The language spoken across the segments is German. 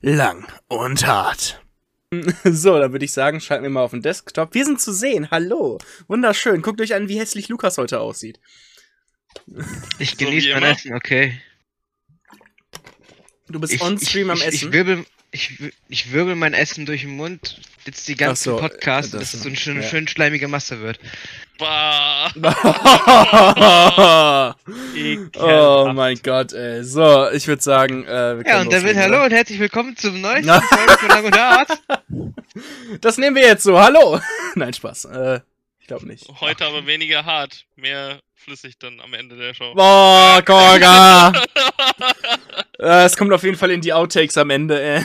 lang und hart. So, dann würde ich sagen, schalten wir mal auf den Desktop. Wir sind zu sehen. Hallo. Wunderschön. Guckt euch an, wie hässlich Lukas heute aussieht. Ich So genieße wie mein. Essen, okay. Du bist on-stream am ich, Essen. Ich wirbel, ich, ich wirbel mein Essen durch den Mund, jetzt die ganzen Ach so, Podcasts, das- dass es so eine schön, ja. schön schleimige Masse wird. Bah. oh mein Gott, ey. So, ich würde sagen, äh, wir Ja, und damit hallo oder? und herzlich willkommen zum neuesten. Folge von Lang und Hart. Das nehmen wir jetzt so. Hallo. Nein, Spaß. Äh, ich glaube nicht. Heute aber weniger hart, mehr flüssig dann am Ende der Show. Boah, Korga. Äh, Es kommt auf jeden Fall in die Outtakes am Ende, ey.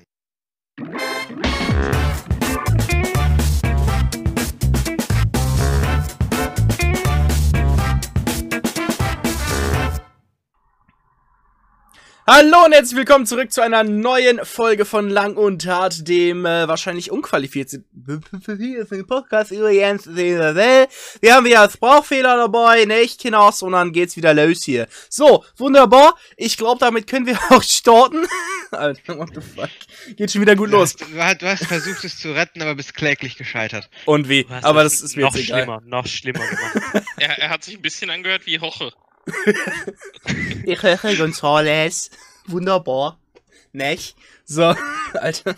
Hallo und herzlich willkommen zurück zu einer neuen Folge von Lang und Hart, dem äh, wahrscheinlich unqualifizierten Podcast übrigens. Wir haben wieder Sprachfehler dabei, nicht, Kinders, und dann geht's wieder los hier. So, wunderbar. Ich glaube, damit können wir auch starten. Alter, what the fuck. Geht schon wieder gut los. du, hast, du hast versucht es zu retten, aber bist kläglich gescheitert. Und wie? Aber das ist mir noch jetzt egal. schlimmer, noch schlimmer gemacht. Er, er hat sich ein bisschen angehört wie Hoche. Ich höre Gonzales. Wunderbar. Nicht? So, Alter.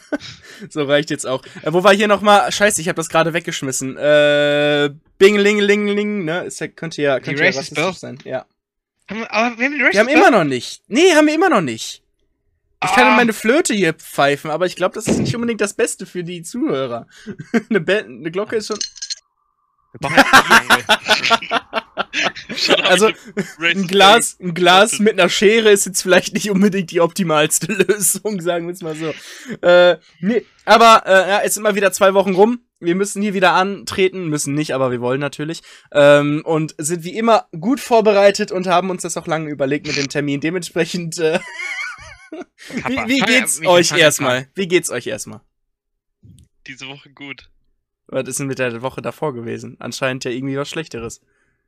So reicht jetzt auch. Äh, wo war hier nochmal? Scheiße, ich habe das gerade weggeschmissen. Äh, Bing-Ling-Ling-Ling, ne? Ist ja, könnte ja, Die könnte ja Racist rassistisch sein. Ja. Haben aber wir haben Rest Wir haben immer noch nicht. Nee, haben wir immer noch nicht. Ich kann in Ah. meine Flöte hier pfeifen, aber ich glaube, das ist nicht unbedingt das Beste für die Zuhörer. eine, Be eine Glocke ist schon. Also, Ein Glas, ein Glas mit einer Schere ist jetzt vielleicht nicht unbedingt die optimalste Lösung, sagen wir es mal so. Äh, nee, aber äh, ja, es sind mal wieder zwei Wochen rum. Wir müssen hier wieder antreten, müssen nicht, aber wir wollen natürlich. Ähm, und sind wie immer gut vorbereitet und haben uns das auch lange überlegt mit dem Termin. Dementsprechend, äh, wie, wie geht's euch erstmal? Wie geht's euch erstmal? Diese Woche gut. Was ist denn mit der Woche davor gewesen? Anscheinend ja irgendwie was Schlechteres.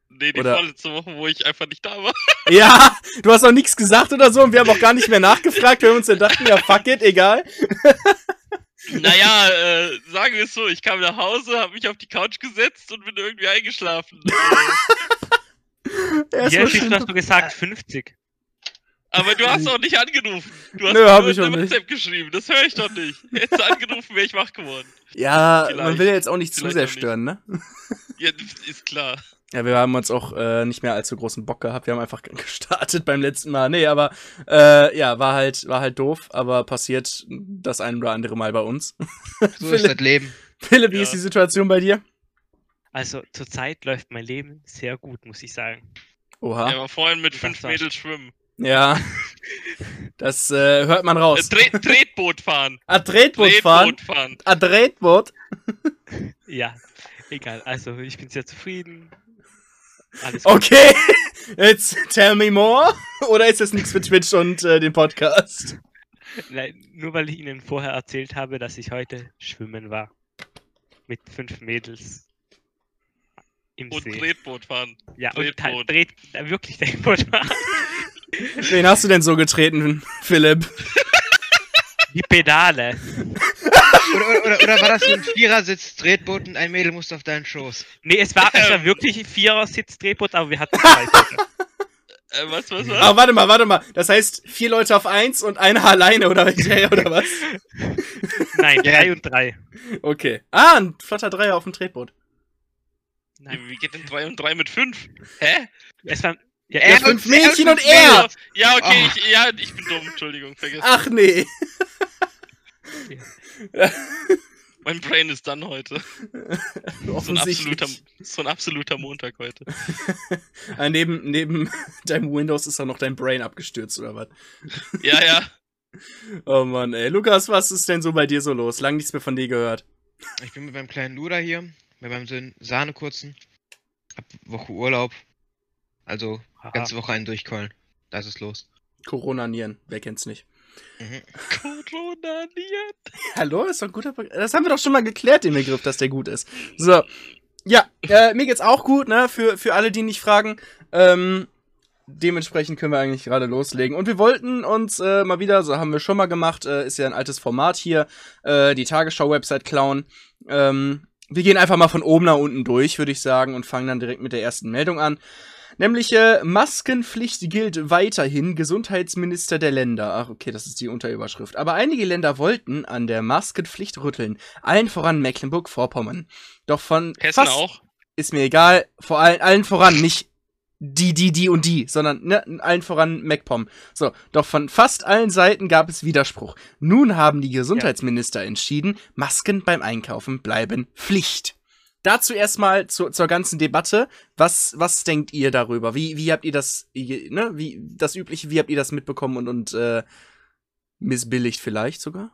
Nee, die Oder- vorletzte Woche, wo ich einfach nicht da war. Ja, du hast auch nichts gesagt oder so und wir haben auch gar nicht mehr nachgefragt, weil wir uns dann dachten, ja, fuck it, egal. Naja, äh, sagen wir es so, ich kam nach Hause, habe mich auf die Couch gesetzt und bin irgendwie eingeschlafen. Hier schön- hast du gesagt 50. aber du hast auch nicht angerufen. Du hast Nö, mir hab nur ich eine auch nicht. WhatsApp geschrieben. Das höre ich doch nicht. Hättest du angerufen, wäre ich wach geworden. Ja, man Vielleicht. will ja jetzt auch nicht zu sehr auch nicht. stören, ne? Ja, ist klar. Ja, wir haben uns auch äh, nicht mehr allzu großen Bock gehabt. Wir haben einfach gestartet beim letzten Mal. Nee, aber äh, ja, war halt, war halt doof, aber passiert das ein oder andere Mal bei uns. So ist Philipp, das Leben. Philipp, wie Ja. ist die Situation bei dir? Also zurzeit läuft mein Leben sehr gut, muss ich sagen. Er Oha. war vorhin mit fünf. Mädels schwimmen. Ja. Das äh, hört man Äh, raus. Tret Tretboot fahren. Ah, Tretboot fahren. Tretboot fahren. Ah, Tretboot. Ja, egal. Also ich bin sehr zufrieden. Alles gut. Okay. Jetzt tell me more. Oder ist das nichts für Twitch und äh, den Podcast? Nein, nur weil ich Ihnen vorher erzählt habe, dass ich heute schwimmen war. Mit fünf Mädels. Im Und See. Tretboot fahren. ja, und halt Tretboot. dreht, äh, wirklich Tretboot fahren. Wen hast du denn so getreten, Philipp? Die Pedale. Oder, oder, oder, oder war das so ein Vierersitz, Tretboot und ein Mädel musste auf deinen Schoß? Nee, es war, es war Ähm. wirklich ein Vierer-Sitz-Drehboot, aber wir hatten zwei. Äh, was, was, was? Aber warte mal, warte mal. Das heißt, vier Leute auf eins und einer alleine oder, oder was? Nein, drei und drei. Okay. Ah, ein flotter Dreier auf dem Tretboot. Nein. Wie geht denn 3 und 3 mit 5? Hä? Es waren, ja, Er Ja, ja, und- fünf Mädchen er und und er. Ja, okay, Oh. ich, ja, ich bin dumm, Entschuldigung, vergessen. Ach nee. Mein Brain ist dann heute. So ein, absoluter, so ein absoluter Montag heute. Ah, neben, neben deinem Windows ist da noch dein Brain abgestürzt, oder was? Ja, ja. Oh Mann, ey. Lukas, was ist denn so bei dir so los? Lang nichts mehr von dir gehört. Ich bin mit meinem kleinen Luder hier, mit meinem Sohn Sahnekurzen. Hab Woche Urlaub. Also, Haha. ganze Woche einen durchkeulen. Da ist es los. Corona-Nieren, wer kennt's nicht? Mhm. Corona niert. Hallo, ist doch ein guter Be Das haben wir doch schon mal geklärt, den Begriff, dass der gut ist. So. Ja, äh, mir geht's auch gut, ne? Für, für alle, die nicht fragen. Ähm, dementsprechend können wir eigentlich gerade loslegen. Und wir wollten uns äh, mal wieder, so haben wir schon mal gemacht, äh, ist ja ein altes Format hier, äh, die Tagesschau-Website klauen. Ähm, wir gehen einfach mal von oben nach unten durch, würde ich sagen, und fangen dann direkt mit der ersten Meldung an. Nämlich äh, Maskenpflicht gilt weiterhin Gesundheitsminister der Länder. Ach, okay, das ist die Unterüberschrift. Aber einige Länder wollten an der Maskenpflicht rütteln. Allen voran Mecklenburg-Vorpommern. Doch von Hessen fast auch. ist mir egal, vor allen, allen voran nicht die, die, die und die, sondern ne, allen voran MacPom. So, doch von fast allen Seiten gab es Widerspruch. Nun haben die Gesundheitsminister entschieden, Masken beim Einkaufen bleiben Pflicht. Dazu erstmal zu, zur ganzen Debatte. Was, was denkt ihr darüber? Wie, wie habt ihr das, ne, wie, das übliche, wie habt ihr das mitbekommen und, und äh, missbilligt vielleicht sogar?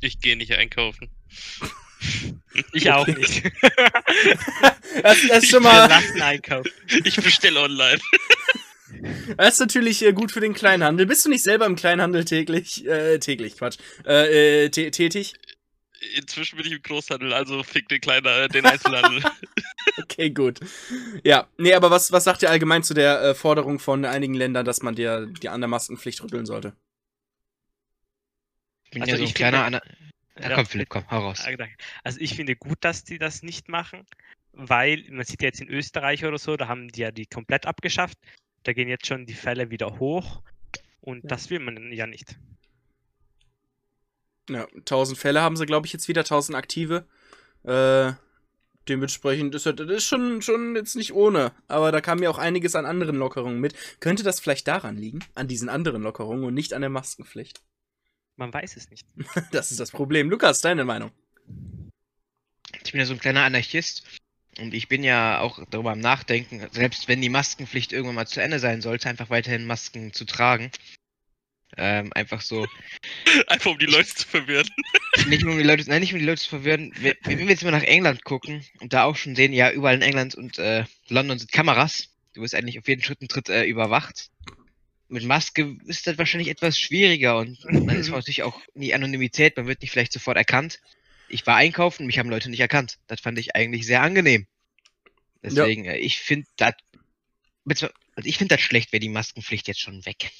Ich gehe nicht einkaufen. Ich auch nicht. Das, das ist schon mal. Ich bestelle online. das ist natürlich äh, gut für den Kleinhandel. Bist du nicht selber im Kleinhandel täglich, äh, täglich, Quatsch, äh, äh, tä- tätig? Inzwischen bin ich im Großhandel, also fick den kleinen, äh, den Einzelhandel. Okay, gut. Ja, nee, aber was, was sagt ihr allgemein zu der äh, Forderung von einigen Ländern, dass man dir die an der Maskenpflicht rütteln sollte? Ich bin Also ja so ein ich kleiner finde- Ana ja, komm, Philipp, komm, hau raus. Ah. Also ich finde gut, dass die das nicht machen, weil man sieht ja jetzt in Österreich oder so, da haben die ja die komplett abgeschafft. Da gehen jetzt schon die Fälle wieder hoch und Ja. das will man ja nicht. Ja, 1000 Fälle haben sie, glaube ich, jetzt wieder, 1000 aktive. Äh, dementsprechend ist das das ist schon, schon jetzt nicht ohne. Aber da kam ja auch einiges an anderen Lockerungen mit. Könnte das vielleicht daran liegen? An diesen anderen Lockerungen und nicht an der Maskenpflicht? Man weiß es nicht. Das ist das Problem. Lukas, deine Meinung? Ich bin ja so ein kleiner Anarchist und ich bin ja auch darüber am Nachdenken, selbst wenn die Maskenpflicht irgendwann mal zu Ende sein sollte, einfach weiterhin Masken zu tragen. Ähm, einfach so, Einfach um die Leute zu verwirren. nicht nur um die Leute, nein, nicht um die Leute zu verwirren. Wenn wenn wir jetzt mal nach England gucken und da auch schon sehen, ja, überall in England und äh, London sind Kameras. Du wirst eigentlich auf jeden Schritt und Tritt äh, überwacht. Mit Maske ist das wahrscheinlich etwas schwieriger und man ist natürlich auch die Anonymität, man wird nicht vielleicht sofort erkannt. Ich war einkaufen, mich haben Leute nicht erkannt. Das fand ich eigentlich sehr angenehm. Deswegen, äh, ich finde das, also ich finde das schlecht, wäre die Maskenpflicht jetzt schon weg.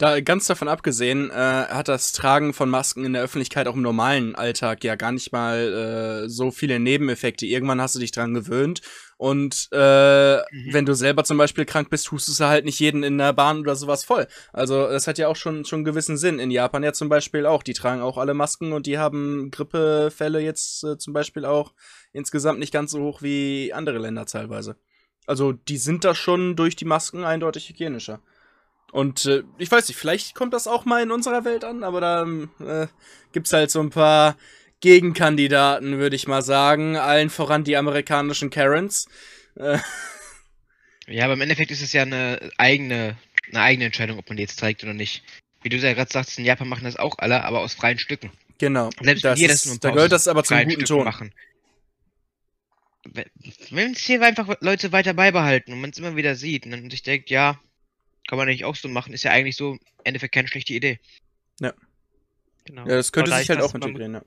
Da ganz davon abgesehen, äh, hat das Tragen von Masken in der Öffentlichkeit auch im normalen Alltag ja gar nicht mal äh, so viele Nebeneffekte. Irgendwann hast du dich dran gewöhnt und äh, Mhm. wenn du selber zum Beispiel krank bist, hustest du halt nicht jeden in der Bahn oder sowas voll. Also das hat ja auch schon schon einen gewissen Sinn. In Japan ja zum Beispiel auch. Die tragen auch alle Masken und die haben Grippefälle jetzt äh, zum Beispiel auch insgesamt nicht ganz so hoch wie andere Länder teilweise. Also die sind da schon durch die Masken eindeutig hygienischer. Und äh, ich weiß nicht, vielleicht kommt das auch mal in unserer Welt an, aber da ähm, äh, gibt's halt so ein paar Gegenkandidaten, würde ich mal sagen. Allen voran die amerikanischen Karens. Äh, Ja, aber im Endeffekt ist es ja eine eigene, eine eigene Entscheidung, ob man die jetzt trägt oder nicht. Wie du ja gerade sagst, in Japan machen das auch alle, aber aus freien Stücken. genau. Selbst Das das ist- nur da gehört das aber zum guten Stücken Ton. machen. Wenn es hier einfach Leute weiter beibehalten und man es immer wieder sieht und sich denkt, ja, kann man nicht auch so machen, ist ja eigentlich so im Endeffekt keine schlechte Idee. Genau. Ja, das könnte Aber sich halt auch man- integrieren, ja.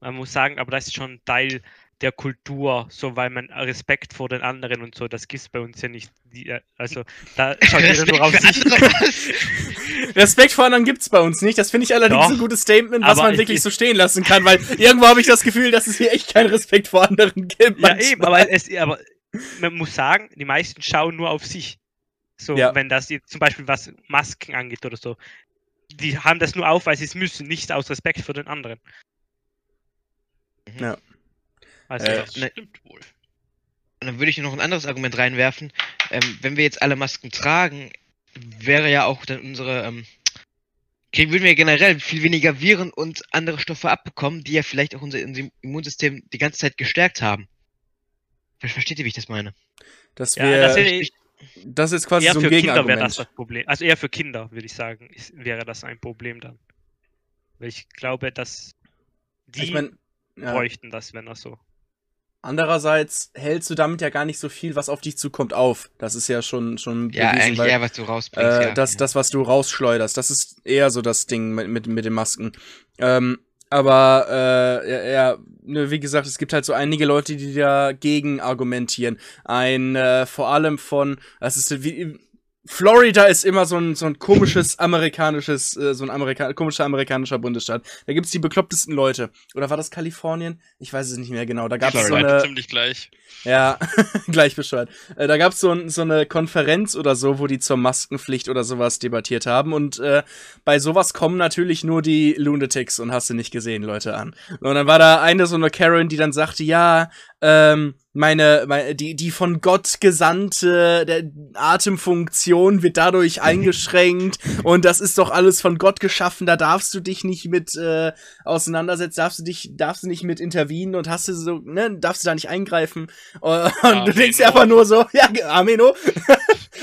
Man muss sagen, aber das ist schon Teil der Kultur, so weil man Respekt vor den anderen und so, das gibt's bei uns ja nicht. Die, äh, also da schaut jeder nur auf Respekt sich. Respekt vor anderen gibt's bei uns nicht. Das finde ich allerdings Doch, ein gutes Statement, was man ich- wirklich so stehen lassen kann, weil irgendwo habe ich das Gefühl, dass es hier echt keinen Respekt vor anderen gibt. Ja, manchmal. eben, aber, es, aber man muss sagen, die meisten schauen nur auf sich. So, Ja. wenn das jetzt zum Beispiel was Masken angeht oder so. Die haben das nur auf, weil sie es müssen, nicht aus Respekt für den anderen. Ja. Also, Äh, Das ne- stimmt wohl. Und dann würde ich noch ein anderes Argument reinwerfen. Ähm, wenn wir jetzt alle Masken tragen, wäre ja auch dann unsere, ähm, kriegen, würden wir generell viel weniger Viren und andere Stoffe abbekommen, die ja vielleicht auch unser Immunsystem die ganze Zeit gestärkt haben. Ver- Versteht ihr, wie ich das meine? Das ja, wäre das das, ist quasi eher so ein für Kinder wäre Gegenargument. das das Problem. Also eher für Kinder, würde ich sagen, ist, wäre das ein Problem dann. Weil ich glaube, dass die ich meine, ja. bräuchten das, wenn das so. Andererseits hältst du damit ja gar nicht so viel, was auf dich zukommt, auf. Das ist ja schon, schon Ja, bewiesen, eigentlich weil, eher, was du rausbringst. äh, ja. das, ja. das, was du rausschleuderst, das ist eher so das Ding mit, mit, mit den Masken. Ähm, aber, äh, ja, ja, ne, wie gesagt, es gibt halt so einige Leute, die dagegen argumentieren. Ein, äh, vor allem von, das ist wie, Florida ist immer so ein, so ein komisches amerikanisches, äh, so ein Amerika komischer amerikanischer Bundesstaat. Da gibt's die beklopptesten Leute. Oder war das Kalifornien? Ich weiß es nicht mehr genau. Da gab's so Florida. Beide eine, ziemlich gleich. ja, gleich bescheuert. Äh, da gab's so, ein, so eine Konferenz oder so, wo die zur Maskenpflicht oder sowas debattiert haben. Und äh, bei sowas kommen natürlich nur die Lunatics und hast du nicht gesehen, Leute an. Und dann war da eine so eine Karen, die dann sagte, ja, ähm, meine, meine die, die von Gott gesandte der Atemfunktion wird dadurch eingeschränkt und das ist doch alles von Gott geschaffen, da darfst du dich nicht mit äh, auseinandersetzen, darfst du dich, darfst du nicht mit intervenieren und hast du so, ne, darfst du da nicht eingreifen. Und du denkst Ameno. einfach nur so, ja, Ameno,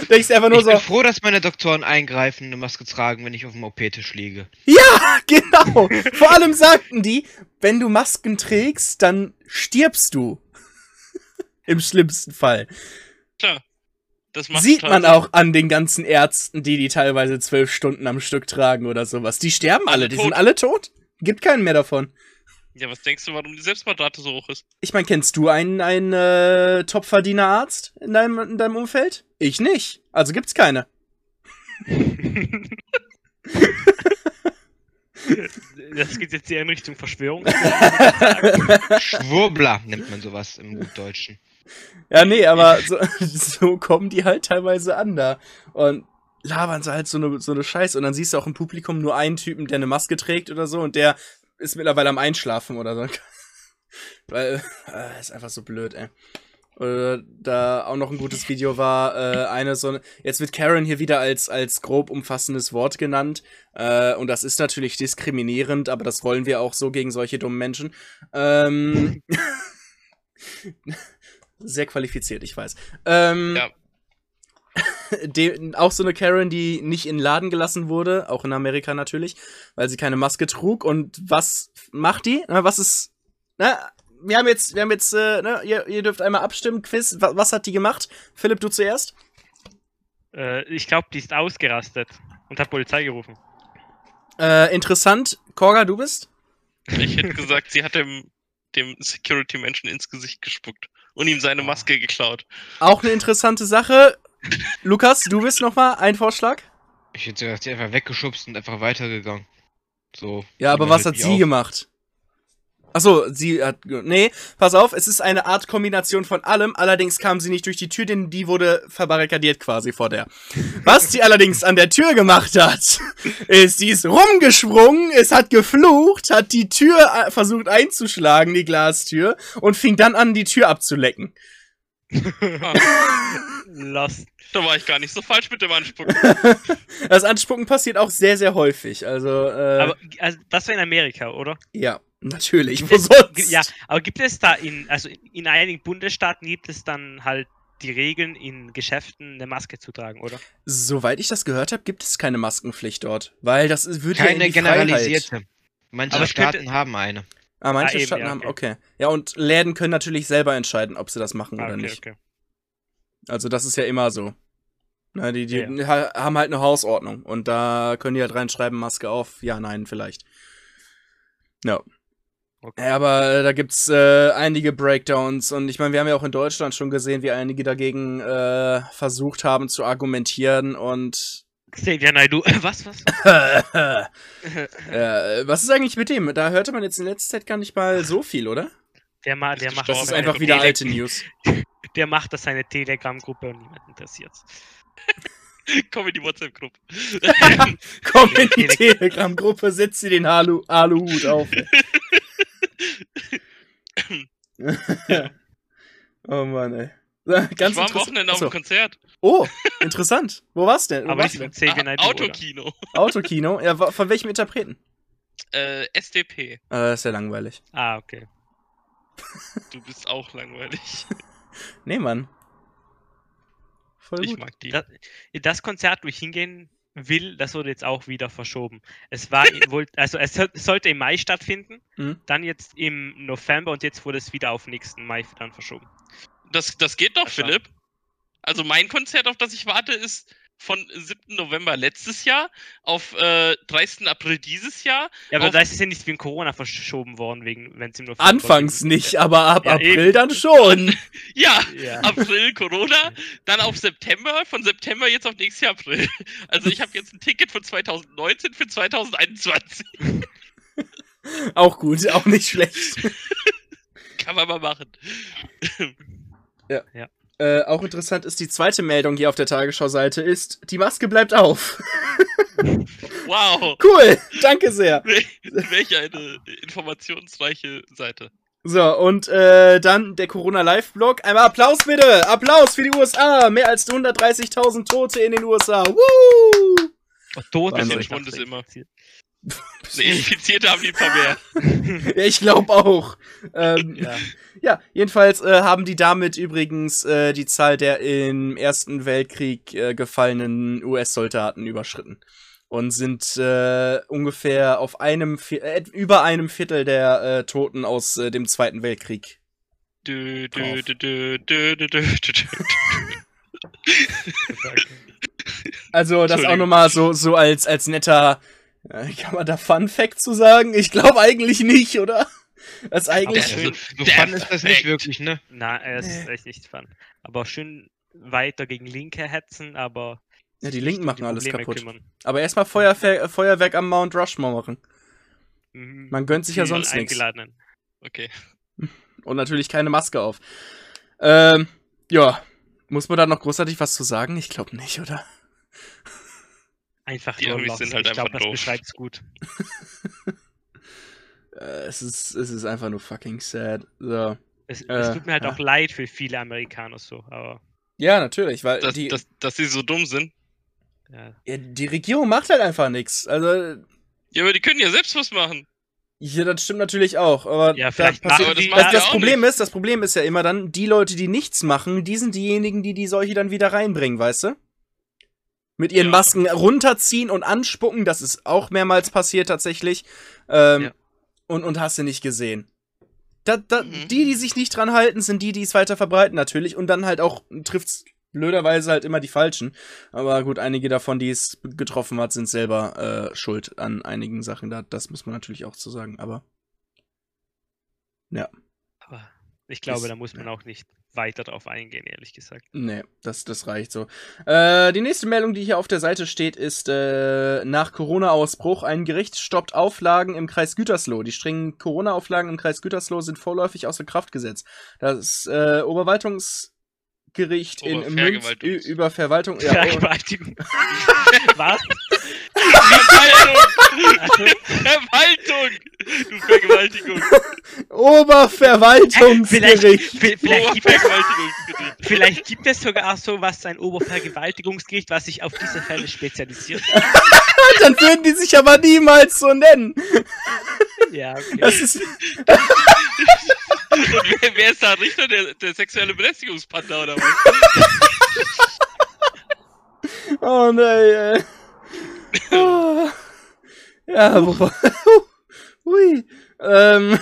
denkst einfach nur Ich bin so, froh, dass meine Doktoren eingreifen und eine Maske tragen, wenn ich auf dem OP-Tisch liege. Ja, genau. Vor allem sagten die, wenn du Masken trägst, dann stirbst du. Im schlimmsten Fall. Klar. Das macht Sieht total man Sinn. auch an den ganzen Ärzten, die die teilweise zwölf Stunden am Stück tragen oder sowas. Die sterben alle, die tot. sind alle tot. Gibt keinen mehr davon. Ja, was denkst du, warum die Selbstmordrate so hoch ist? Ich meine, kennst du einen, einen äh, Topverdiener-Arzt in deinem, in deinem Umfeld? Ich nicht. Also gibt's keine. Das geht jetzt eher in Richtung Verschwörung. Schwurbler nennt man sowas im Gutdeutschen. Ja, nee, aber so, so kommen die halt teilweise an da. Und labern sie halt so eine, so eine Scheiße. Und dann siehst du auch im Publikum nur einen Typen, der eine Maske trägt oder so. Und der ist mittlerweile am Einschlafen oder so. Weil, äh, ist einfach so blöd, ey. Oder da auch noch ein gutes Video war, äh, eine so eine, jetzt wird Karen hier wieder als, als grob umfassendes Wort genannt, äh, und das ist natürlich diskriminierend, aber das wollen wir auch so gegen solche dummen Menschen. Ähm, sehr qualifiziert, ich weiß. Ähm, Ja. de, auch so eine Karen, die nicht in den Laden gelassen wurde, auch in Amerika natürlich, weil sie keine Maske trug. Und was macht die? Na, was ist. Na, wir haben jetzt, wir haben jetzt, äh, ne, ihr, ihr dürft einmal abstimmen, Quiz. Was, was hat die gemacht? Philipp, du zuerst? äh, ich glaube, die ist ausgerastet und hat Polizei gerufen. Äh, interessant. Korga, du bist? Ich hätte gesagt, sie hat dem, dem Security-Menschen ins Gesicht gespuckt und ihm seine Maske geklaut. Auch eine interessante Sache. Lukas, du bist nochmal ein Vorschlag? Ich hätte sie einfach weggeschubst und einfach weitergegangen. So. Ja, aber was hat sie auf. gemacht? Achso, sie hat. Nee, pass auf, es ist eine Art Kombination von allem, allerdings kam sie nicht durch die Tür, denn die wurde verbarrikadiert quasi vor der. Was sie allerdings an der Tür gemacht hat, ist, die ist rumgesprungen, es hat geflucht, hat die Tür äh, versucht einzuschlagen, die Glastür, und fing dann an, die Tür abzulecken. Lost. Da war ich gar nicht so falsch mit dem Anspucken. Das Anspucken passiert auch sehr, sehr häufig. Also, äh, Aber also, das war in Amerika, oder? ja, natürlich. Wo sonst? Ja, aber gibt es da in, also in einigen Bundesstaaten gibt es dann halt die Regeln, in Geschäften eine Maske zu tragen, oder? Soweit ich das gehört habe, gibt es keine Maskenpflicht dort, weil das ist- würde ja in Keine die Freiheit. generalisierte. Manche Aber es könnte- Staaten haben eine. Ah, manche Ah, eben, Staaten ja, haben, okay. okay. Ja, und Läden können natürlich selber entscheiden, ob sie das machen Ah, oder okay, nicht. okay. Also das ist ja immer so. Na, die die Ja, ha- haben halt eine Hausordnung und da können die halt reinschreiben, Maske auf, ja, nein, vielleicht. Ja. Okay. Ja, aber äh, da gibt's äh, einige Breakdowns und ich meine, wir haben ja auch in Deutschland schon gesehen, wie einige dagegen äh, versucht haben zu argumentieren und Xavier Naidoo, was, was? äh, was ist eigentlich mit dem? Da hörte man jetzt in letzter Zeit gar nicht mal so viel, oder? Der, ma der macht Das ist einfach wieder Tele- alte News. Der macht das seine Telegram-Gruppe und niemand interessiert's. Komm in die WhatsApp-Gruppe. Komm in die Telegram-Gruppe, setz dir den Alu- Aluhut auf. oh Mann, ey. Ganz ich war am. Wochenende auf dem Konzert. Oh, interessant. Wo war's denn? Wo Aber war's nicht denn? Ah? Autokino. Autokino? Ja, von welchem Interpreten? Äh, SDP. Äh, das ist ja langweilig. Ah, okay. Du bist auch langweilig. Nee, Mann. Voll Ich gut. mag die. Das, das Konzert, wo ich hingehen will, das wurde jetzt auch wieder verschoben. Es war wohl, also es soll- sollte im Mai stattfinden, Mhm. dann jetzt im November und jetzt wurde es wieder auf nächsten Mai dann verschoben. Das, das geht doch, war- Philipp. Also mein Konzert, auf das ich warte, ist von 7. November letztes Jahr auf äh, 30. April dieses Jahr. Ja, aber da ist es ja nicht wegen Corona verschoben worden, wegen, wenn es im November Anfangs ging. nicht, aber ab Ja, April eben. dann schon. Ja, Ja. April Corona, dann auf September, von September jetzt auf nächstes Jahr April. Also ich habe jetzt ein Ticket von 2019 für 2021. Auch gut, auch nicht schlecht. Kann man mal machen. Äh, auch interessant ist die zweite Meldung hier auf der Tagesschau-Seite ist, die Maske bleibt auf. Wow, Cool, danke sehr. welch eine informationsreiche Seite. So, und äh, dann der Corona-Live-Blog. Einmal Applaus bitte! Applaus für die USA! Mehr als 130.000 Tote in den USA. Woo! Oh, Tote Wahnsinn. sind Schwund ist immer. Ne, Infizierte haben die ein paar mehr. Ja, ich glaube auch. Ähm, Ja. Ja, jedenfalls äh, haben die damit übrigens äh, die Zahl der im Ersten Weltkrieg äh, gefallenen US-Soldaten überschritten und sind äh, ungefähr auf einem äh, über einem Viertel der äh, Toten aus äh, dem Zweiten Weltkrieg. Dö, dö, dö. Also das auch nochmal so so als als netter kann man da Fun Fact zu sagen? Ich glaube eigentlich nicht, oder? Das ist eigentlich Der- so, fun ist das nicht wirklich, ne? Nein, er ist echt nicht fun. Aber schön weiter gegen Linke hetzen, aber. Ja, die Linken machen alles Probleme kaputt. kümmern. aber erstmal Feuerwehr, Feuerwerk am Mount Rushmore machen. Mhm. Man gönnt sich ja Die sonst nichts. Eingeladenen. Okay. Und natürlich keine Maske auf. Ähm, ja. Muss man da noch großartig was zu sagen? Ich glaube nicht, oder? Einfach Die nur Amis lost. sind halt ich glaube, einfach das doof. beschreibt's gut. Äh, es, ist, es ist einfach nur fucking sad. So. Es, Äh, es tut mir halt ja. auch leid für viele Amerikaner so, aber Ja, natürlich, weil Dass, die, dass, dass sie so dumm sind. ja. ja, die Regierung macht halt einfach nichts. Also, Ja, aber die können ja selbst was machen. ja, das stimmt natürlich auch. Aber Ja, da vielleicht passiert- Aber das das, das auch Problem nicht. ist, das Problem ist ja immer dann, die Leute, die nichts machen, die sind diejenigen, die die Seuche dann wieder reinbringen, weißt du? Mit ihren Ja. Masken runterziehen und anspucken, das ist auch mehrmals passiert tatsächlich. Ähm, Ja. und, und hast du nicht gesehen. Da, da, Mhm. Die, die sich nicht dran halten, sind die, die es weiter verbreiten natürlich. Und dann halt auch trifft's blöderweise halt immer die Falschen. Aber gut, einige davon, die es getroffen hat, sind selber äh, schuld an einigen Sachen. Da, das muss man natürlich auch zu sagen. Aber aber ich glaube, Ist- da muss man auch nicht weiter drauf eingehen, ehrlich gesagt. Nee, das, das reicht so. Äh, die nächste Meldung, die hier auf der Seite steht, ist äh, nach Corona-Ausbruch. Ein Gericht stoppt Auflagen im Kreis Gütersloh. Die strengen Corona-Auflagen im Kreis Gütersloh sind vorläufig außer Kraft gesetzt. Das äh, Oberwaltungsgericht in Münz über Verwaltung. Ja, Vergewaltigung. Was? Verwaltung! Verwaltung! Du Vergewaltigung! Oberverwaltungsgericht. Vi- Vielleicht gibt, es, vielleicht gibt es sogar auch so was, ein Obervergewaltigungsgericht, was sich auf diese Fälle spezialisiert. Dann würden die sich aber niemals so nennen. ja, okay. Das ist. Und wer, wer ist da Richter? Der, der sexuelle Belästigungspanda oder was? Oh nein, ey. Ja, wo Hui. Ähm,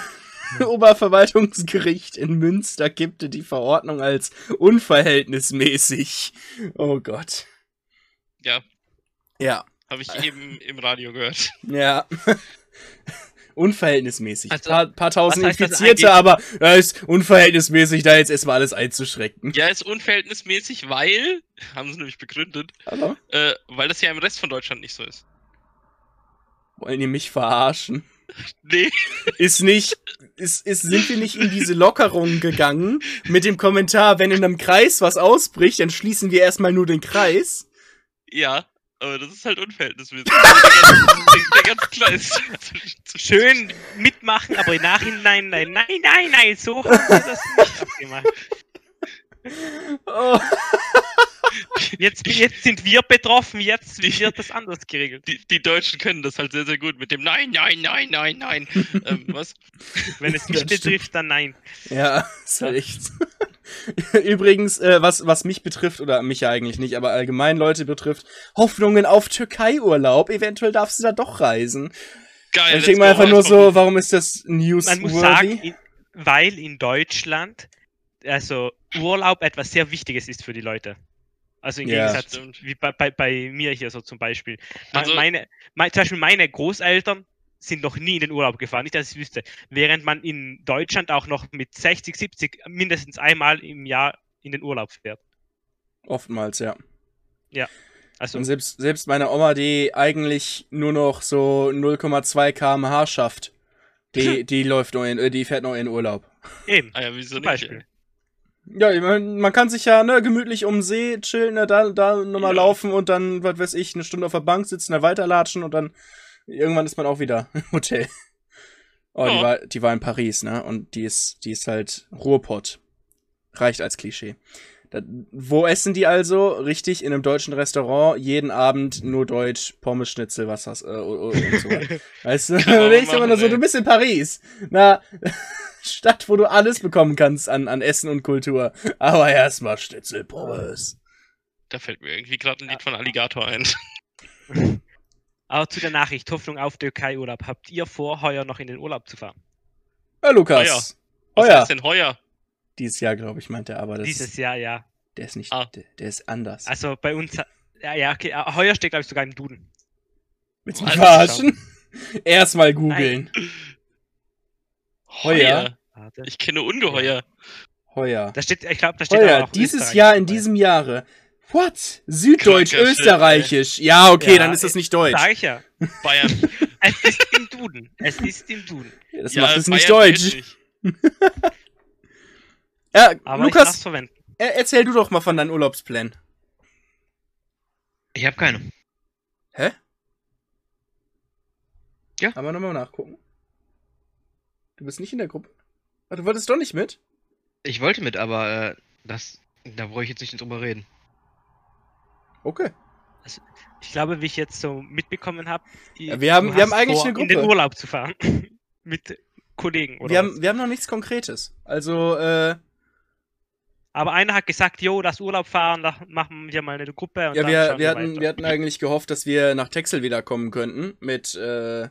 Oberverwaltungsgericht in Münster kippte die Verordnung als unverhältnismäßig. Oh Gott. Ja, Ja, habe ich eben im Radio gehört. ja. Unverhältnismäßig. Also, paar, paar tausend Infizierte, aber es ist unverhältnismäßig, da jetzt erstmal alles einzuschrecken. Ja, ist unverhältnismäßig, weil, haben sie nämlich begründet, äh, weil das ja im Rest von Deutschland nicht so ist. wollen die mich verarschen? Nee, ist nicht, ist, ist, sind wir nicht in diese Lockerung gegangen mit dem Kommentar, wenn in einem Kreis was ausbricht, dann schließen wir erstmal nur den Kreis. ja, aber das ist halt unverhältnismäßig. der, der zu- zu- Schön mitmachen, aber im Nachhinein, nein, nein, nein, nein, so haben wir das nicht abgemacht. Oh, Jetzt, Jetzt, sind wir betroffen, jetzt wird das anders geregelt. die, die Deutschen können das halt sehr, sehr gut mit dem Nein, Nein, Nein, Nein, Nein. ähm, was? Wenn es mich Das stimmt. betrifft, dann nein. ja, ist halt echt. Übrigens, äh, was, was mich betrifft, oder mich ja eigentlich nicht, aber allgemein Leute betrifft, Hoffnungen auf Türkei-Urlaub. Eventuell darfst du da doch reisen. Geil. ich let's denke mal einfach nur so, warum ist das newsworthy? Man muss sagen, in, weil in Deutschland also Urlaub etwas sehr Wichtiges ist für die Leute. Also im Ja. Gegensatz Stimmt. wie bei, bei, bei mir hier so zum Beispiel. Also- meine, mein, zum Beispiel meine Großeltern sind noch nie in den Urlaub gefahren, nicht, dass ich wüsste. Während man in Deutschland auch noch mit 60, 70 mindestens einmal im Jahr in den Urlaub fährt. Oftmals, ja. Also Und selbst, selbst meine Oma, die eigentlich nur noch so 0,2 km/h schafft, die, die läuft noch in, äh, die fährt noch in Urlaub. eben, Ah ja, wieso zum nicht? Beispiel. Ja, mein, man kann sich ja ne, gemütlich um See chillen, ne, da, da nochmal Ja. laufen und dann, was weiß ich, eine Stunde auf der Bank sitzen, da weiterlatschen und dann irgendwann ist man auch wieder im Hotel. Oh, die, Ja. war, die war in Paris, ne? Und die ist, die ist halt Ruhrpott. Reicht als Klischee. Wo essen die also? Richtig, in einem deutschen Restaurant, jeden Abend nur Deutsch, Pommes, Schnitzel, was hast, äh, und so weiter. Weißt du, da denkst du immer nur so, du bist in Paris. Na, Stadt, wo du alles bekommen kannst an, an Essen und Kultur. Aber erstmal Schnitzel, Pommes. Da fällt mir irgendwie gerade ein Lied von Alligator ein. Aber zu der Nachricht, Hoffnung auf Türkei-Urlaub. Habt ihr vor, heuer noch in den Urlaub zu fahren? Ja, Lukas. Was Heuer. heißt denn heuer? Dieses Jahr, glaube ich, meint er, aber das Dieses Jahr, ja. der ist nicht, Ah. der, der ist anders. Also bei uns, ja, ja, okay, äh, heuer steht, glaube ich, sogar im Duden. Willst du mich verarschen? Erstmal googeln. Heuer? Warte. Ich kenne Ungeheuer. Heuer. Da steht, ich glaube, da steht Heuer. auch Dieses Österreich Jahr in diesem Jahre. What? Süddeutsch, Kranker Österreichisch. Ja, okay, Ja, dann ist das nicht Deutsch. Sag ich ja. Bayern. Es ist im Duden. Es ist im Duden. Das ja, macht es nicht Deutsch. kenn Ja, Aber ich darf Lukas, verwenden. er, erzähl du doch mal von deinen Urlaubsplänen. Ich habe keine. Hä? Ja. Aber nochmal nachgucken. Du bist nicht in der Gruppe. Ah, du wolltest doch nicht mit? Ich wollte mit, aber äh, das, da brauche ich jetzt nicht drüber reden. Okay. Ich glaube, wie ich jetzt so mitbekommen habe, Ja, wir haben- wir haben eigentlich eine in den Gruppe. Urlaub zu fahren. Mit Kollegen oder Wir was. haben, wir haben noch nichts Konkretes. Also, äh, Aber einer hat gesagt, jo, das Urlaub fahren, da machen wir mal eine Gruppe. Und ja, dann wir, wir, hatten, weiter. wir hatten eigentlich gehofft, dass wir nach Texel wiederkommen könnten. Mit, äh,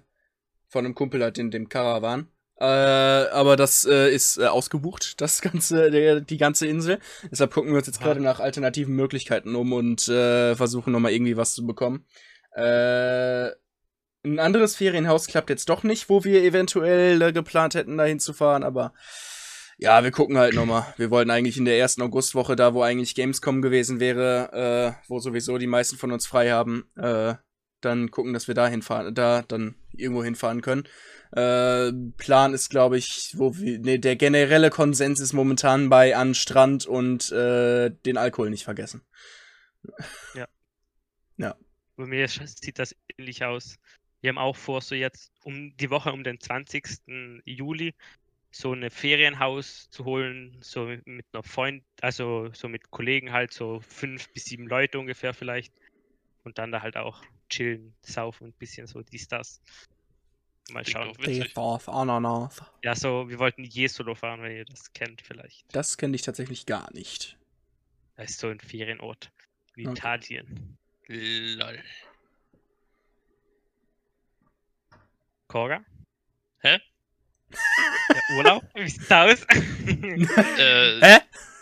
von einem Kumpel halt in dem Caravan. Äh, aber das äh, ist äh, ausgebucht, das ganze, der, die ganze Insel. Deshalb gucken wir uns jetzt Ah. gerade nach alternativen Möglichkeiten um und äh, versuchen nochmal irgendwie was zu bekommen. Äh, ein anderes Ferienhaus klappt jetzt doch nicht, wo wir eventuell äh, geplant hätten, dahin zu fahren, aber ja, wir gucken halt nochmal. Wir wollten eigentlich in der ersten Augustwoche, da wo eigentlich Gamescom gewesen wäre, äh, wo sowieso die meisten von uns frei haben, äh, dann gucken, dass wir da hinfahren, da dann irgendwo hinfahren können. Äh, Plan ist, glaube ich, wo wir, nee, der generelle Konsens ist momentan bei an Strand und äh, den Alkohol nicht vergessen. Bei mir sieht das ähnlich aus. Wir haben auch vor, so jetzt um die Woche um den 20. Juli so ein Ferienhaus zu holen, so mit- einer Freund, also so mit Kollegen halt, so fünf bis sieben Leute ungefähr vielleicht. Und dann da halt auch chillen, saufen und ein bisschen so dies, das. Mal schauen. doch witzig. Beef, Ananas. Ja, so, wir wollten Jesolo fahren, wenn ihr das kennt vielleicht. Das kenne ich tatsächlich gar nicht. Das ist so ein Ferienort in Okay. Italien. Lol. Korga? Hä? Urlaub? Wie sieht's aus? Äh, Hä?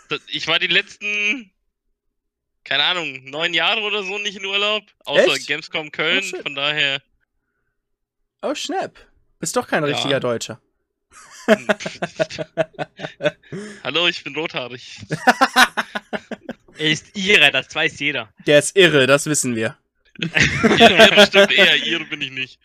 das- ich war die letzten, keine Ahnung, neun Jahre oder so nicht in Urlaub. Außer Echt? Gamescom Köln. Oh, von daher. Oh, Schnapp. Bist doch kein Ja. richtiger Deutscher. Hallo, ich bin rothaarig. er ist ihre, das weiß jeder. Der ist irre, das wissen wir. ihr bestimmt eher, ihr bin ich nicht.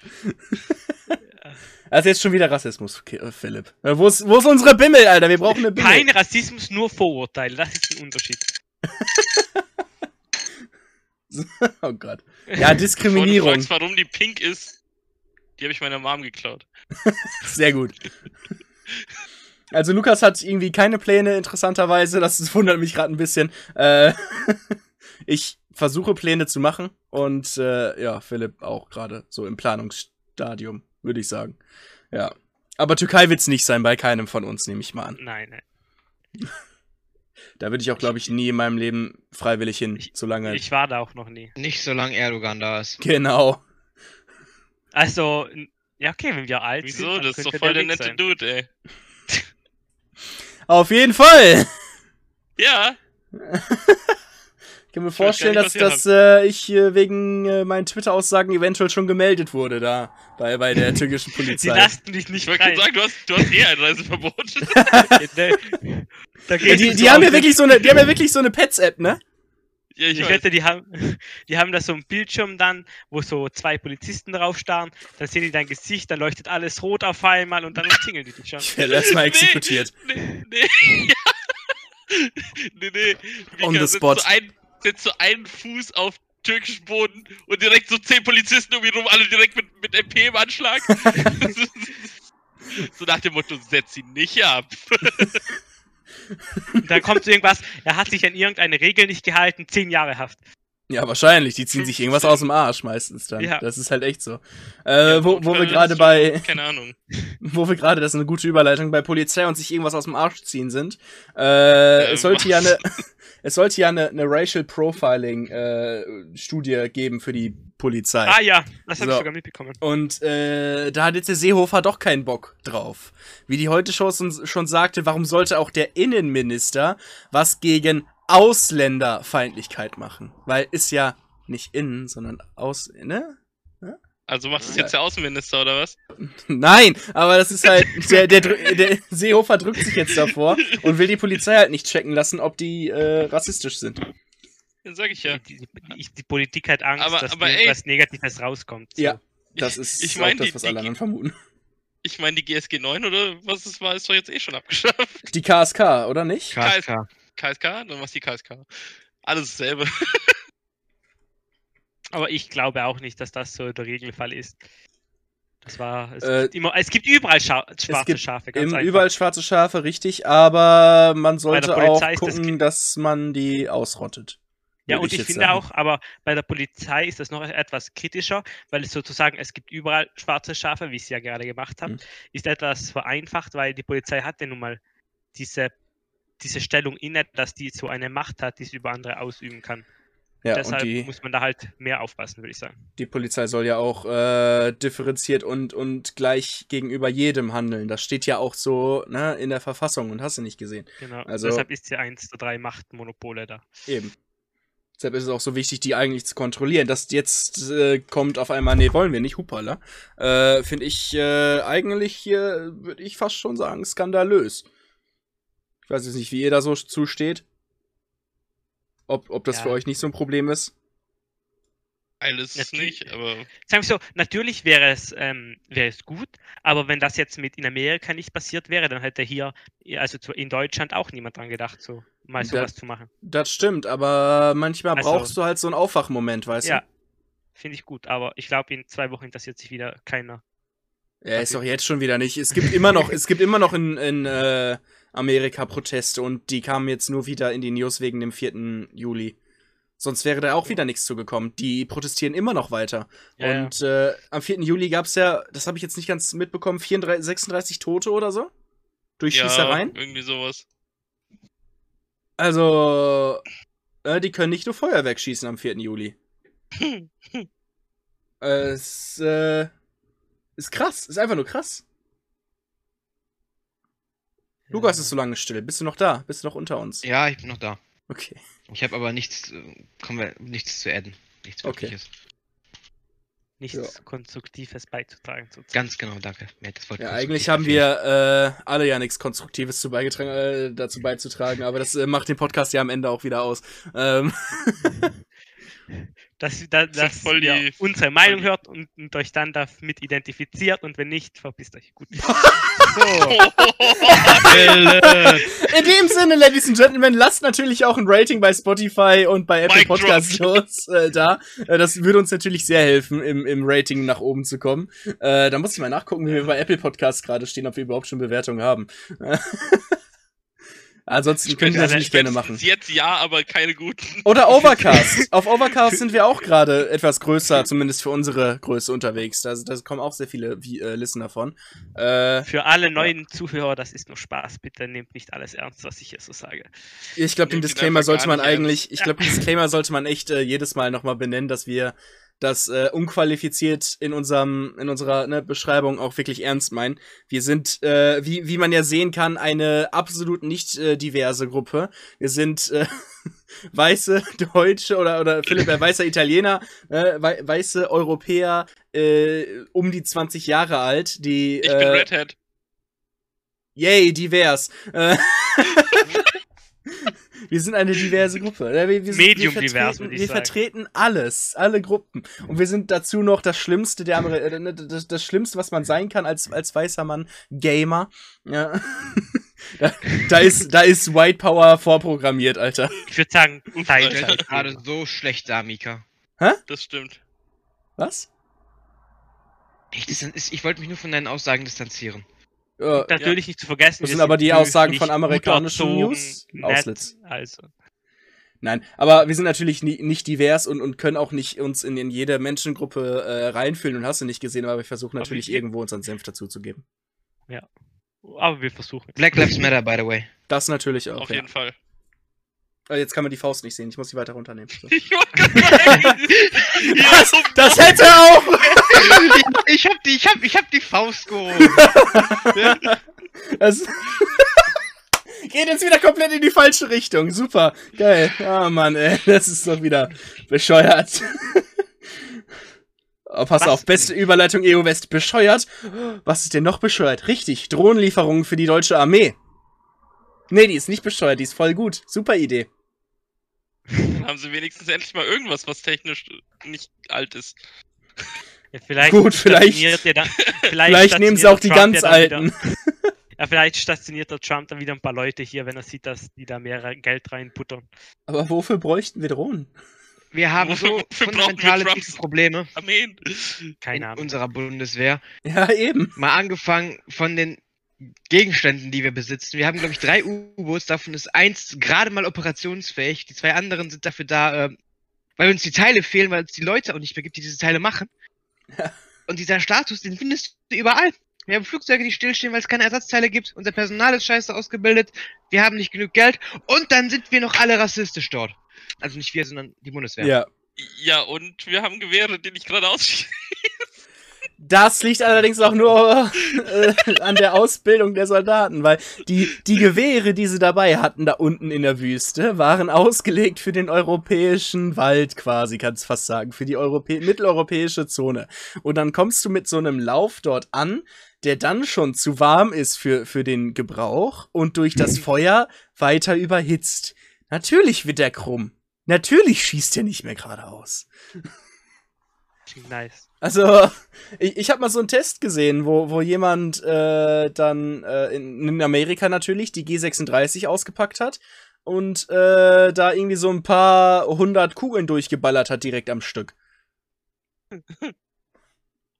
Das ist jetzt schon wieder Rassismus, äh, Philipp. Äh, Wo ist, wo ist unsere Bimmel, Alter? Wir brauchen eine Bimmel. Kein Rassismus, nur Vorurteile. Das ist ein Unterschied. Oh Gott. Ja, du Diskriminierung. fragst, warum die pink ist, die habe ich meiner Mom geklaut. Sehr gut. Also Lukas hat irgendwie keine Pläne, interessanterweise. Das wundert mich gerade ein bisschen. Äh, ich versuche Pläne zu machen und äh, ja, Philipp auch gerade so im Planungsstadium, würde ich sagen. Ja. Aber Türkei wird's nicht sein, bei keinem von uns, nehme ich mal an. Nein, nein. Da würde ich auch, glaube ich, nie in meinem Leben freiwillig hin, Ich- solange. Ich war da auch noch nie. Nicht solange Erdogan da ist. genau. Also, n- ja, okay, wenn wir alt sind. Wieso? Das ist doch voll der Weg nette sein. Dude, ey. Auf jeden Fall. Ja, Ich kann mir vorstellen, dass, dass äh, ich äh, wegen äh, meinen Twitter-Aussagen eventuell schon gemeldet wurde da bei, bei der türkischen Sie Polizei. lassen dich Ich nicht wollte rein. gerade sagen, du hast, du hast eh ein Reiseverbot. Ne, da Ja, die, die haben ja wirklich so eine, die haben ja wirklich so eine Pets-App, ne? ja, ich Ich wette, die haben, die haben da so einen Bildschirm dann, wo so zwei Polizisten drauf starren, dann sehen die dein Gesicht, dann leuchtet alles rot auf einmal und dann umzingeln die dich schon. Ich werde erstmal exekutiert. Nee, nee, ja. nee, nee. On the spot. So, ein, setzt so einen Fuß auf türkischen Boden und direkt so zehn Polizisten um ihn rum, alle direkt mit, mit MP im Anschlag. so nach dem Motto, setz ihn nicht ab. Dann kommt so irgendwas, er hat sich an irgendeine Regel nicht gehalten, zehn Jahre Haft. Ja, wahrscheinlich. Die ziehen sich irgendwas aus dem Arsch meistens dann. Ja. Das ist halt echt so. Äh, Ja, wo, wo wir gerade bei, Keine Ahnung. wo wir gerade, das ist eine gute Überleitung, bei Polizei und sich irgendwas aus dem Arsch ziehen sind. Äh, Ähm, es sollte ja eine, es sollte ja eine, eine Racial Profiling äh, Studie geben für die Polizei. Ah ja, das habe So. ich sogar mitbekommen. Und äh, da hat jetzt der Seehofer doch keinen Bock drauf. Wie die heute Show schon sagte, warum sollte auch der Innenminister was gegen Ausländerfeindlichkeit machen? Weil ist ja nicht innen, sondern aus, ne? Also machst du es jetzt der Außenminister oder was? Nein, aber das ist halt, der, der, der Seehofer drückt sich jetzt davor und will die Polizei halt nicht checken lassen, ob die äh, rassistisch sind. Dann sag ich ja. Die, die, die, Politik hat Angst, Aber- dass aber ey- irgendwas Negatives rauskommt. So. Ja. Das ist Ich auch mein, das, was die- alle anderen vermuten. Ich meine, die GSG 9 oder was es war, ist doch jetzt eh schon abgeschafft. Die KSK, oder nicht? KSK. KSK? Dann was die KSK? Alles dasselbe. Aber ich glaube auch nicht, dass das so der Regelfall ist. Das war. Es, Äh, gibt, immer, es gibt überall Scha schwarze gibt Schafe, ganz Im, überall schwarze Schafe, richtig, aber man sollte auch das gucken, Ki- dass man die ausrottet. Ja, und ich jetzt finde sagen. auch, aber bei der Polizei ist das noch etwas kritischer, weil es sozusagen, es gibt überall schwarze Schafe, wie ich es ja gerade gemacht habe, Mhm. ist etwas vereinfacht, weil die Polizei hat ja nun mal diese, diese Stellung inne, dass die so eine Macht hat, die sie über andere ausüben kann. Ja, Deshalb die, muss man da halt mehr aufpassen, würde ich sagen. die Polizei soll ja auch äh, differenziert und, und gleich gegenüber jedem handeln. Das steht ja auch so ne, in der Verfassung und hast du nicht gesehen. Genau. Also- Deshalb ist ja eins der drei Machtmonopole da. Eben. Deshalb ist es auch so wichtig, die eigentlich zu kontrollieren. Dass jetzt äh, kommt auf einmal, nee, wollen wir nicht, hupala. Äh, Finde ich äh, eigentlich, äh, würde ich fast schon sagen, skandalös. Ich weiß jetzt nicht, wie ihr da so zusteht. Ob, ob das Ja. für euch nicht so ein Problem ist. Alles Natürlich. nicht, aber Sagen wir so, natürlich wäre es, ähm, wäre es gut, aber wenn das jetzt mit in Amerika nicht passiert wäre, dann hätte hier, also in Deutschland auch niemand dran gedacht, so mal sowas zu machen. Das stimmt, aber manchmal Also- brauchst du halt so einen Aufwachmoment, weißt Ja, du? finde ich gut, aber ich glaube, in zwei Wochen interessiert sich wieder keiner. Ja, ist doch jetzt schon wieder nicht. Es gibt immer noch, es gibt immer noch in, in äh, Amerika Proteste und die kamen jetzt nur wieder in die News wegen dem 4. Juli. Sonst wäre da auch wieder nichts zugekommen. Die protestieren immer noch weiter. Ja, ja. und Äh, am 4. Juli gab es ja, das habe ich jetzt nicht ganz mitbekommen, 34, 36 Tote oder so? Durch ja, Schießereien? irgendwie sowas. Also, äh, die können nicht nur Feuerwerk schießen am 4. Juli. Äh, es äh, ist krass, ist einfach nur krass. Lukas ist so lange still. Bist du noch da? Bist du noch unter uns? Ja, ich bin noch da. Okay. Ich habe aber nichts, äh, kommen wir, nichts zu adden. Nichts Okay. Wirkliches. nichts Konstruktives beizutragen. Sozusagen. Ganz genau, danke. Ja, konstruktiv eigentlich haben wir äh, alle ja nichts Konstruktives zu beigetragen, äh, dazu beizutragen, aber das äh, macht den Podcast ja am Ende auch wieder aus. Ähm, Dass, da, dass voll ihr die- unsere Meinung hört und, und euch dann damit identifiziert und wenn nicht, verpisst euch. Gut. so, in dem Sinne, Ladies and Gentlemen, lasst natürlich auch ein Rating bei Spotify und bei Apple. Podcasts los, äh, da. Äh, das würde uns natürlich sehr helfen, im, im Rating nach oben zu kommen. Äh, da muss ich mal nachgucken, wie wir bei Apple Podcasts gerade stehen, ob wir überhaupt schon Bewertungen haben. Ansonsten können wir Also, natürlich gerne machen. Jetzt ja, aber keine guten. Oder Overcast. Auf Overcast sind wir auch gerade etwas größer, zumindest für unsere Größe unterwegs. Da, da kommen auch sehr viele wie, äh, Listener von. Äh, für alle neuen Zuhörer, das ist nur Spaß. Bitte nehmt nicht alles ernst, was ich hier so sage. ich glaube, den Disclaimer sollte man nicht eigentlich, ich glaube, den Disclaimer sollte man echt äh, jedes Mal nochmal benennen, dass wir das äh, unqualifiziert in unserem in unserer ne, Beschreibung auch wirklich ernst meinen. Wir sind, äh, wie wie man ja sehen kann, eine absolut nicht äh, diverse Gruppe. Wir sind äh, weiße Deutsche oder oder Philipp, äh, weißer Italiener, äh, wei weiße Europäer, äh, um die 20 Jahre alt, die Ich bin äh, Redhead. Yay, divers. Äh, wir sind eine diverse Gruppe. Äh, Wir, wir sind, Medium wir divers, vertreten- würde ich Wir sagen. vertreten alles, alle Gruppen. Und wir sind dazu noch das Schlimmste der Ameri äh, ne, das, das Schlimmste, was man sein kann als, als weißer Mann, Gamer. Ja. da, da, ist, da ist White Power vorprogrammiert, Alter. Ich würde sagen, dich gerade so schlecht da, Mika. Das stimmt. Was? Ich, ich wollte mich nur von deinen Aussagen distanzieren. Ja, Natürlich nicht zu vergessen. Das wir sind aber die Aussagen von amerikanischen gut erzogen, News- nett, Outlets. Also. Nein, aber wir sind natürlich nie, nicht divers und, und können auch nicht uns in, in jede Menschengruppe äh, reinfühlen und hast du nicht gesehen, aber wir versuchen natürlich wir- irgendwo unseren Senf dazuzugeben. Aber wir versuchen. Black Lives Matter, by the way. Das natürlich auch. Auf Ja. jeden Fall. Ah, Jetzt kann man die Faust nicht sehen, ich muss sie weiter runternehmen. So. Ich wollte gerade sagen, Das, das hätte auch! ich hab die, ich hab, ich hab die Faust gehoben. Das geht jetzt wieder komplett in die falsche Richtung. Super, geil. Ah, Mann, ey, das ist doch wieder bescheuert. Oh, pass Was? auf, beste Überleitung EU West. Bescheuert? Was ist denn noch bescheuert? Richtig, Drohnenlieferungen für die deutsche Armee. Nee, die ist nicht bescheuert, die ist voll gut. Super Idee. Dann haben sie wenigstens endlich mal irgendwas, was technisch nicht alt ist. Ja, vielleicht Gut, vielleicht- stationiert dann, vielleicht, Vielleicht nehmen sie auch die Trump ganz ja dann wieder- alten. Ja, vielleicht stationiert der Trump dann wieder ein paar Leute hier, wenn er sieht, dass die da mehr Geld reinbuttern. Aber wofür bräuchten wir Drohnen? Wir haben Wofür- so fundamentale Probleme Armeen. Keine in Ahnung. unserer Bundeswehr. Ja, eben. Mal angefangen von den Gegenständen, die wir besitzen. Wir haben, glaube ich, drei U-Boots, davon ist eins gerade mal operationsfähig. Die zwei anderen sind dafür da, äh, weil uns die Teile fehlen, weil es die Leute auch nicht mehr gibt, die diese Teile machen. Ja. Und dieser Status, den findest du überall. Wir haben Flugzeuge, die stillstehen, weil es keine Ersatzteile gibt. Unser Personal ist scheiße ausgebildet. Wir haben nicht genug Geld. Und dann sind wir noch alle rassistisch dort. Also nicht wir, sondern die Bundeswehr. Ja. Ja, und wir haben Gewehre, die nicht gerade ausschießen. Das liegt allerdings auch nur äh, an der Ausbildung der Soldaten, weil die, die Gewehre, die sie dabei hatten, da unten in der Wüste, waren ausgelegt für den europäischen Wald quasi, kannst fast sagen, für die Europä mitteleuropäische Zone. Und dann kommst du mit so einem Lauf dort an, der dann schon zu warm ist für, für den Gebrauch und durch das Feuer weiter überhitzt. Natürlich wird der krumm. Natürlich schießt er nicht mehr geradeaus. Klingt nice. Also, ich, ich habe mal so einen Test gesehen, wo, wo jemand äh, dann äh, in, in Amerika natürlich die G36 ausgepackt hat und äh, da irgendwie so ein paar hundert Kugeln durchgeballert hat direkt am Stück.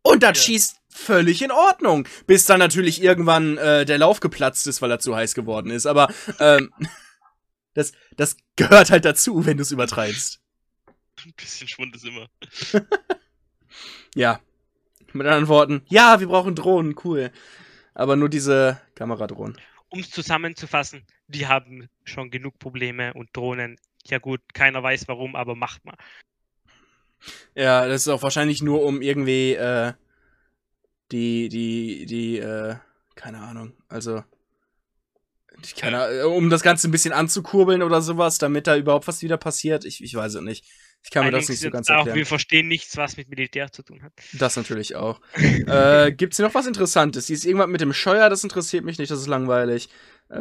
Und das Ja. schießt völlig in Ordnung, bis dann natürlich irgendwann äh, der Lauf geplatzt ist, weil er zu heiß geworden ist. Aber ähm, das, das gehört halt dazu, wenn du es übertreibst. Ein bisschen Schwund ist immer. Ja. Mit anderen Worten, ja, wir brauchen Drohnen, cool. Aber nur diese Kameradrohnen. Um es zusammenzufassen, die haben schon genug Probleme und Drohnen. Ja gut, keiner weiß warum, aber macht mal. Ja, das ist auch wahrscheinlich nur um irgendwie, äh, die, die, die, äh, keine Ahnung, also, ich keine, Ahnung, um das Ganze ein bisschen anzukurbeln oder sowas, damit da überhaupt was wieder passiert. Ich, ich weiß es nicht. Ich kann mir das Einigen nicht so ganz auch, erklären. Wir verstehen nichts, was mit Militär zu tun hat. Das natürlich auch. äh, gibt's hier noch was Interessantes? Hier ist irgendwas mit dem Scheuer, das interessiert mich nicht, das ist langweilig. Äh,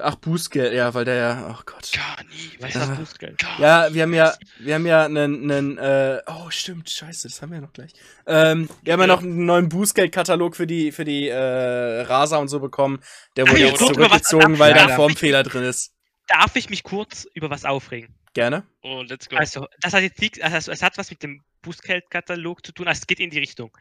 ach, Bußgeld, ja, weil der ja, oh Gott. Gar nie. Ist Ah. das Bußgeld? Gar Ja, wir haben ja, wir haben ja einen, einen äh, oh stimmt, scheiße, das haben wir ja noch gleich. Ähm, wir haben ja noch einen neuen Bußgeldkatalog für die, für die äh, Rasa und so bekommen. Der wurde ja, jetzt zurückgezogen, weil da ein Ja. Formfehler drin ist. Darf ich mich kurz über was aufregen? Gerne. Oh, let's go. Also, das hat jetzt nichts, also es hat was mit dem Bußgeldkatalog zu tun, also es geht in die Richtung.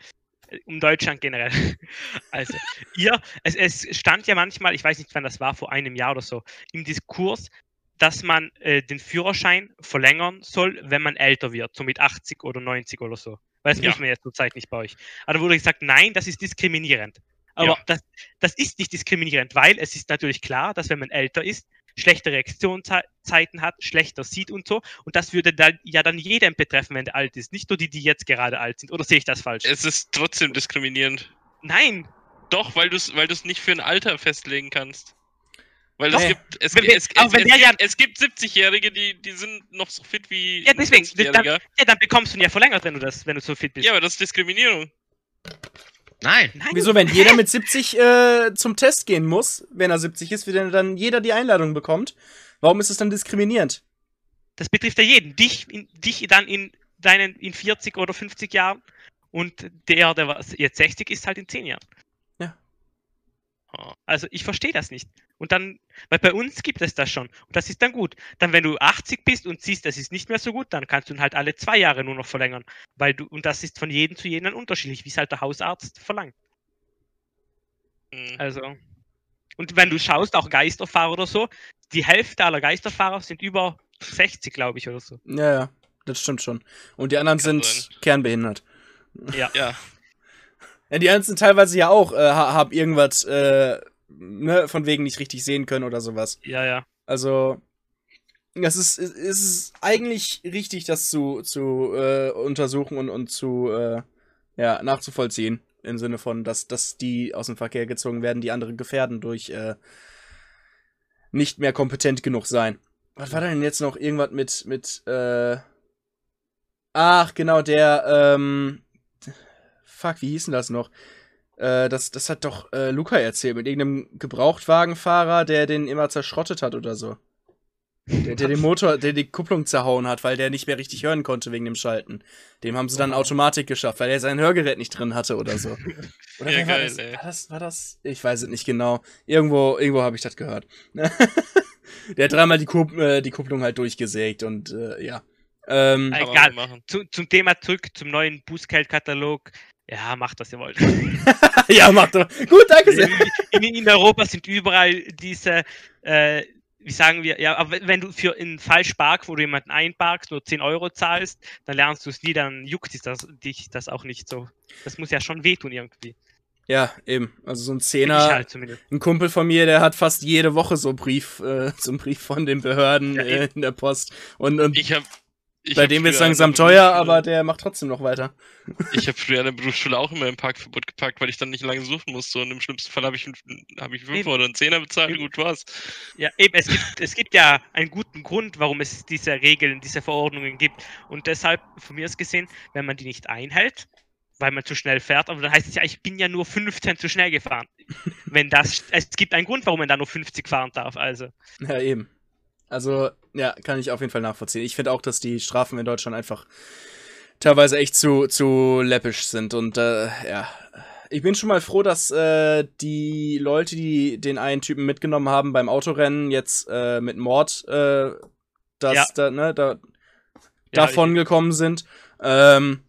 Äh, Um Deutschland generell. Also, ihr, es, es stand ja manchmal, ich weiß nicht, wann das war, vor einem Jahr oder so, im Diskurs, dass man äh, den Führerschein verlängern soll, wenn man älter wird, so mit 80 oder 90 oder so. Weil das Ja. muss man jetzt zurzeit nicht bei euch. Aber da wurde gesagt, nein, das ist diskriminierend. Aber Ja. das, das ist nicht diskriminierend, weil es ist natürlich klar, dass wenn man älter ist, schlechte Reaktionszeiten hat, schlechter sieht und so. Und das würde dann ja dann jedem betreffen, wenn der alt ist. Nicht nur die, die jetzt gerade alt sind. Oder sehe ich das falsch? Es ist trotzdem diskriminierend. Nein, Doch, weil du es weil du's nicht für ein Alter festlegen kannst. Weil es gibt, es, Wenn gibt- wir- es, aber es, wenn es, der ja- gibt, es gibt 70-Jährige, die, die sind noch so fit wie Ja, deswegen. 40-Jähriger. ja, dann bekommst du ihn ja verlängert, wenn du das, wenn du so fit bist. Ja, aber das ist Diskriminierung. Nein. Nein, Wieso, wenn jeder mit 70 äh, zum Test gehen muss, wenn er 70 ist, wenn dann jeder die Einladung bekommt? Warum ist es dann diskriminierend? das betrifft ja jeden. Dich, in, dich dann in deinen in 40 oder 50 Jahren und der, der was jetzt 60 ist, halt in 10 Jahren. Also ich verstehe das nicht. Und dann, weil bei uns gibt es das schon. Und das ist dann gut. Dann, wenn du 80 bist und siehst, das ist nicht mehr so gut, dann kannst du ihn halt alle zwei Jahre nur noch verlängern. Weil du, und das ist von jedem zu jedem unterschiedlich, wie es halt der Hausarzt verlangt. Hm. Also. Und wenn du schaust, auch Geisterfahrer oder so, die Hälfte aller Geisterfahrer sind über 60, glaube ich, oder so. Ja, ja, das stimmt schon. Und die anderen Kann sind sein. kernbehindert. Ja, Ja, die anderen teilweise ja auch, äh, ha- haben irgendwas, äh, ne, von wegen nicht richtig sehen können oder sowas. Ja, ja. Also, es ist, es ist eigentlich richtig, das zu, zu äh, untersuchen und, und zu, äh, ja, nachzuvollziehen. Im Sinne von, dass, dass die aus dem Verkehr gezogen werden, die andere gefährden durch äh, nicht mehr kompetent genug sein. Was war denn jetzt noch irgendwas mit, mit, äh. Ach, genau, der, ähm. Fuck, wie hieß denn das noch? Äh, das, das hat doch äh, Luca erzählt, mit irgendeinem Gebrauchtwagenfahrer, der den immer zerschrottet hat oder so. Der, der den Motor, der die Kupplung zerhauen hat, weil der nicht mehr richtig hören konnte wegen dem Schalten. Dem haben sie dann Automatik geschafft, weil er sein Hörgerät nicht drin hatte oder so. Oder Ja, wer war, geil, das? ey. war das? War das? Ich weiß es nicht genau. Irgendwo, irgendwo habe ich das gehört. der hat dreimal die, Kup äh, die Kupplung halt durchgesägt und äh, ja. Ähm, Egal. Zu, zum Thema zurück, zum neuen Bußgeldkatalog. Ja, macht, was ihr wollt. ja, macht doch. Gut, danke sehr. in, in Europa sind überall diese, äh, wie sagen wir, ja, aber wenn du für einen Falschpark, wo du jemanden einparkst, nur 10 Euro zahlst, dann lernst du es nie, dann juckt dich das, dich das auch nicht so. Das muss ja schon wehtun irgendwie. Ja, eben. Also so ein Zehner. Halt zumindest. Ein Kumpel von mir, der hat fast jede Woche so einen Brief, äh, so einen Brief von den Behörden Ja, äh, in der Post. Und, und Ich hab, ich bei dem früher an langsam teuer, aber der macht trotzdem noch weiter. Ich habe früher in der Berufsschule auch immer im Parkverbot geparkt, weil ich dann nicht lange suchen musste. Und im schlimmsten Fall habe ich, hab ich 5 Eben. oder einen Zehner bezahlt, Eben. gut war's. Ja, eben, es gibt, es gibt ja einen guten Grund, warum es diese Regeln, diese Verordnungen gibt. Und deshalb, von mir aus gesehen, wenn man die nicht einhält, weil man zu schnell fährt, aber dann heißt es ja, ich bin ja nur 15 zu schnell gefahren. wenn das, es gibt einen Grund, warum man da nur 50 fahren darf, also. Ja, eben. Also, ja, kann ich auf jeden Fall nachvollziehen. Ich finde auch, dass die Strafen in Deutschland einfach teilweise echt zu, zu läppisch sind. Und äh, ja, ich bin schon mal froh, dass äh, die Leute, die den einen Typen mitgenommen haben beim Autorennen, jetzt äh, mit Mord äh, das, Ja. da, ne, da, Ja, davon gekommen sind. Ähm,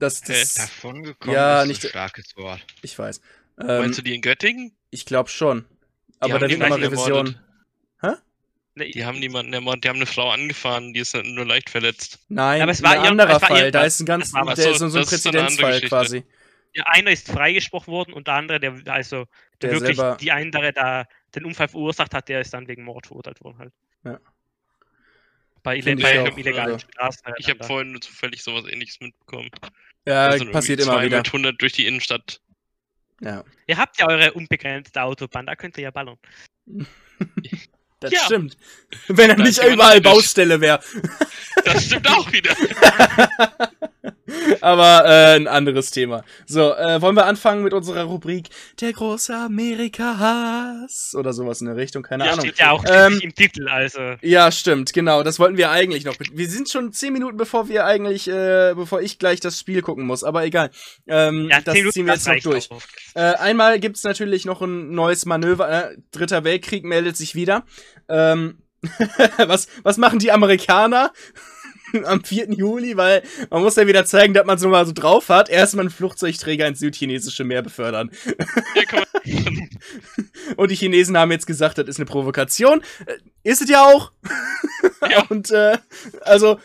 das, das, Davon gekommen Ja, ist nicht- ein starkes Wort. ich weiß. Ähm, Meinst du die in Göttingen? ich glaube schon. Aber da wird nochmal Revision. ermordet. Ne, Die haben niemanden ermordet, die haben eine Frau angefahren, die ist nur leicht verletzt. Nein, Aber es war ein ihr- anderer Fall. ihr- Da ist ein ganz, der Ach ist so, so, so ein eine Präzedenzfall quasi. ja, einer ist freigesprochen worden und der andere, der also der, Der wirklich selber- die andere da den Unfall verursacht hat, der ist dann wegen Mord verurteilt worden halt. Ja. Bei, bei auch, einem illegalen also- Straßen. Ich habe vorhin nur zufällig sowas ähnliches mitbekommen. Ja, sind passiert immer wieder. mit 100 durch die Innenstadt. Ja, Ihr habt ja eure unbegrenzte Autobahn, da könnt ihr ja ballern. das Ja. stimmt. Wenn er Das nicht überall. Baustelle wäre. Das stimmt auch wieder. Aber äh, ein anderes Thema. So, äh, wollen wir anfangen mit unserer Rubrik Der große Amerika-Hass? Oder sowas in der Richtung, keine Ja, Ahnung. steht ja auch Ähm, im Titel, also. Ja, stimmt, genau. Das wollten wir eigentlich noch. Wir sind schon zehn Minuten, bevor wir eigentlich, äh, bevor ich gleich das Spiel gucken muss. Aber egal. Ähm, Ja, das ziehen wir jetzt noch durch. Äh, einmal gibt's natürlich noch ein neues Manöver. Äh, Dritter Weltkrieg meldet sich wieder. Ähm, was, was machen die Amerikaner am 4. Juli? Weil man muss ja wieder zeigen, dass man so mal so drauf hat. Erstmal einen Flugzeugträger ins südchinesische Meer befördern. Ja, Und die Chinesen haben jetzt gesagt, das ist eine Provokation. Äh, Ist es ja auch. Ja. Und äh, also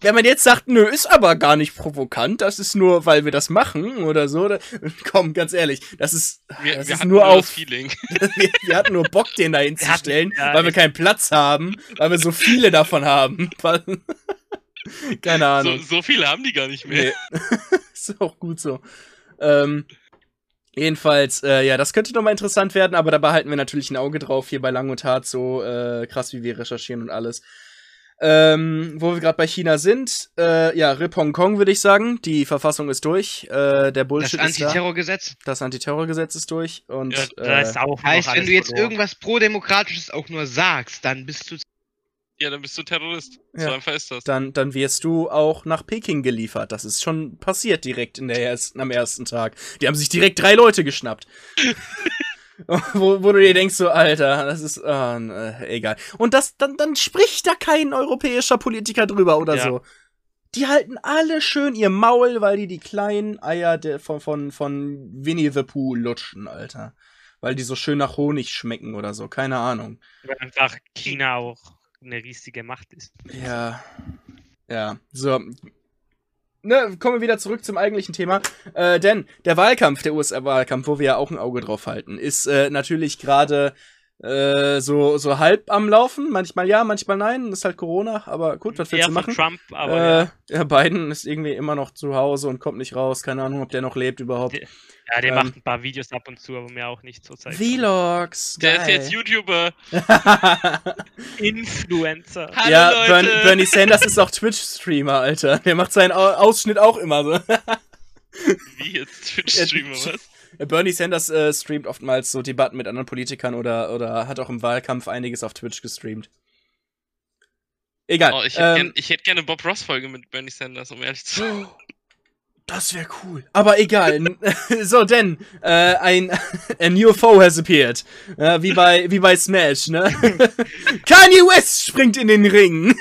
wenn man jetzt sagt, nö, ist aber gar nicht provokant, das ist nur, weil wir das machen oder so, da, komm, ganz ehrlich, das ist, Wir, das wir ist nur auf, Feeling. wir, wir hatten nur Bock, den da hinzustellen, ja, weil wir keinen Platz haben, weil wir so viele davon haben. Keine So, Ahnung. so viele haben die gar nicht mehr. Nee. ist auch gut so. Ähm, jedenfalls, äh, ja, das könnte nochmal interessant werden, aber da behalten wir natürlich ein Auge drauf hier bei Lang und Hart, so äh, krass wie wir recherchieren und alles. Ähm, wo wir gerade bei China sind, äh, ja, Rip Hongkong würde ich sagen. Die Verfassung ist durch. Äh, der Das Bullshit ist da. Antiterrorgesetz Das Antiterrorgesetz ist durch. Und Ja, Da äh, ist auch heißt, wenn du jetzt verloren. irgendwas pro-demokratisches auch nur sagst, dann bist du. Ja, dann bist du Terrorist. So Ja. einfach ist das. dann, dann wirst du auch nach Peking geliefert. Das ist schon passiert direkt in der ersten, am ersten Tag. Die haben sich direkt drei Leute geschnappt. wo, wo du dir denkst, so, Alter, das ist, ah, äh, egal. Und das, dann, dann spricht da kein europäischer Politiker drüber oder Ja. so. Die halten alle schön ihr Maul, weil die die kleinen Eier von, von, von Winnie the Pooh lutschen, Alter. Weil die so schön nach Honig schmecken oder so, keine Ahnung. Weil einfach China auch eine riesige Macht ist. Ja. Ja, so. Ne, kommen wir wieder zurück zum eigentlichen Thema. Äh, denn der Wahlkampf, der USA-Wahlkampf, wo wir ja auch ein Auge drauf halten, ist äh, natürlich gerade äh, so, so halb am Laufen. Manchmal ja, manchmal nein. Ist halt Corona, aber gut, was willst du machen? Trump, aber äh, ja. Biden ist irgendwie immer noch zu Hause und kommt nicht raus. Keine Ahnung, ob der noch lebt überhaupt. Der- ja, der ähm, macht ein paar Videos ab und zu, aber mir auch nicht so Zeit. Vlogs. Der ist jetzt YouTuber. Influencer. Hallo ja, Leute. Bern, Bernie Sanders ist auch Twitch-Streamer, Alter. Der macht seinen Au- Ausschnitt auch immer so. Wie jetzt Twitch-Streamer, was? Bernie Sanders äh, streamt oftmals so Debatten mit anderen Politikern oder, oder hat auch im Wahlkampf einiges auf Twitch gestreamt. Egal. Oh, ich hätte ähm, gern, ich hätt gerne Bob Ross-Folge mit Bernie Sanders, um ehrlich zu sein. das wäre cool. Aber egal. So, denn äh, ein a new foe has appeared. Äh, wie bei wie bei Smash, ne? Kanye West springt in den Ring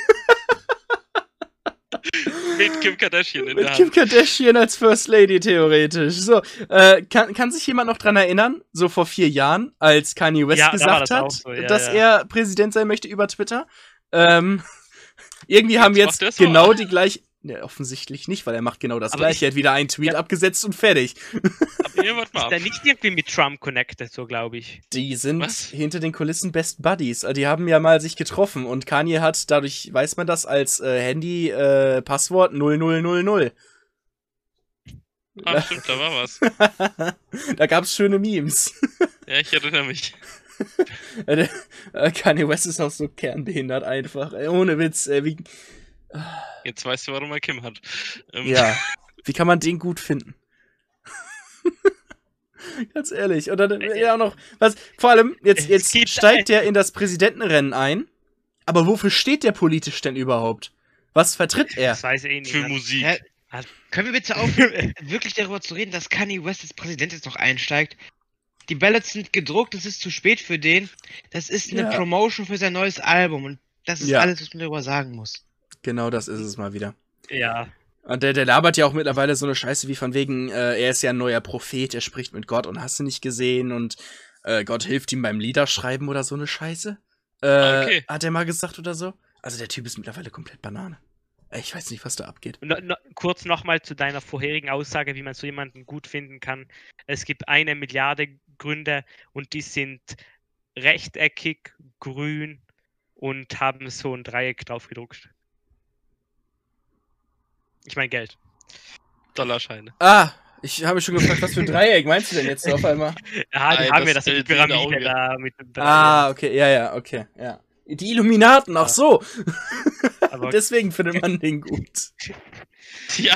Mit Kim Kardashian in mit der Kim Hand. Kardashian als First Lady theoretisch. So, äh, kann, kann sich jemand noch dran erinnern, so vor vier Jahren, als Kanye West Ja, da gesagt auch hat, so, ja, dass ja. er Präsident sein möchte über Twitter? Ähm, irgendwie haben wir jetzt genau die gleiche. Ne, offensichtlich nicht, weil er macht genau das Aber gleiche. ich- Er hat wieder einen Tweet Ja. abgesetzt und fertig. Mal Ist der nicht irgendwie mit Trump connected, so glaube ich. Die sind Was? hinter den Kulissen Best Buddies. Also Die haben ja mal sich getroffen und Kanye hat, dadurch weiß man das als äh, Handy-Passwort 0000. Ah, stimmt, da war was. da gab's schöne Memes. Ja, ich erinnere mich. Äh, äh, Kanye West ist auch so kernbehindert einfach. Ohne Witz. Äh, wie, Jetzt weißt du, warum er Kim hat. Ähm, ja. Wie kann man den gut finden? Ganz ehrlich. Und dann ja auch noch. Was, vor allem, jetzt, jetzt steigt der in das Präsidentenrennen ein. Aber wofür steht der politisch denn überhaupt? Was vertritt er? Das weiß eh Für niemand. Musik. Hä? Können wir bitte aufhören, wirklich darüber zu reden, dass Kanye West als Präsident jetzt noch einsteigt? Die Ballots sind gedruckt, es ist zu spät für den. Das ist eine Ja. Promotion für sein neues Album und das ist Ja. alles, was man darüber sagen muss. Genau das ist es mal wieder. Ja, Und der, der labert ja auch mittlerweile so eine Scheiße wie von wegen, äh, er ist ja ein neuer Prophet, er spricht mit Gott und hast du nicht gesehen und äh, Gott hilft ihm beim Liederschreiben oder so eine Scheiße. Äh, okay. Hat er mal gesagt oder so? Also der Typ ist mittlerweile komplett Banane. Ich weiß nicht, was da abgeht. No, no, kurz nochmal zu deiner vorherigen Aussage, wie man so jemanden gut finden kann. Es gibt eine Milliarde Gründe und die sind rechteckig, grün und haben so ein Dreieck drauf gedruckt. Ich meine Geld. Dollarscheine. Ah, ich habe mich schon gefragt, was für ein Dreieck meinst du denn jetzt auf einmal? Ja, die Nein, haben ja das das Bild in der Pyramide da mit dem Dreieck. Ah, okay, ja, ja, okay, ja. Die Illuminaten, ach Ja. so. Aber Deswegen findet man den gut. Ja,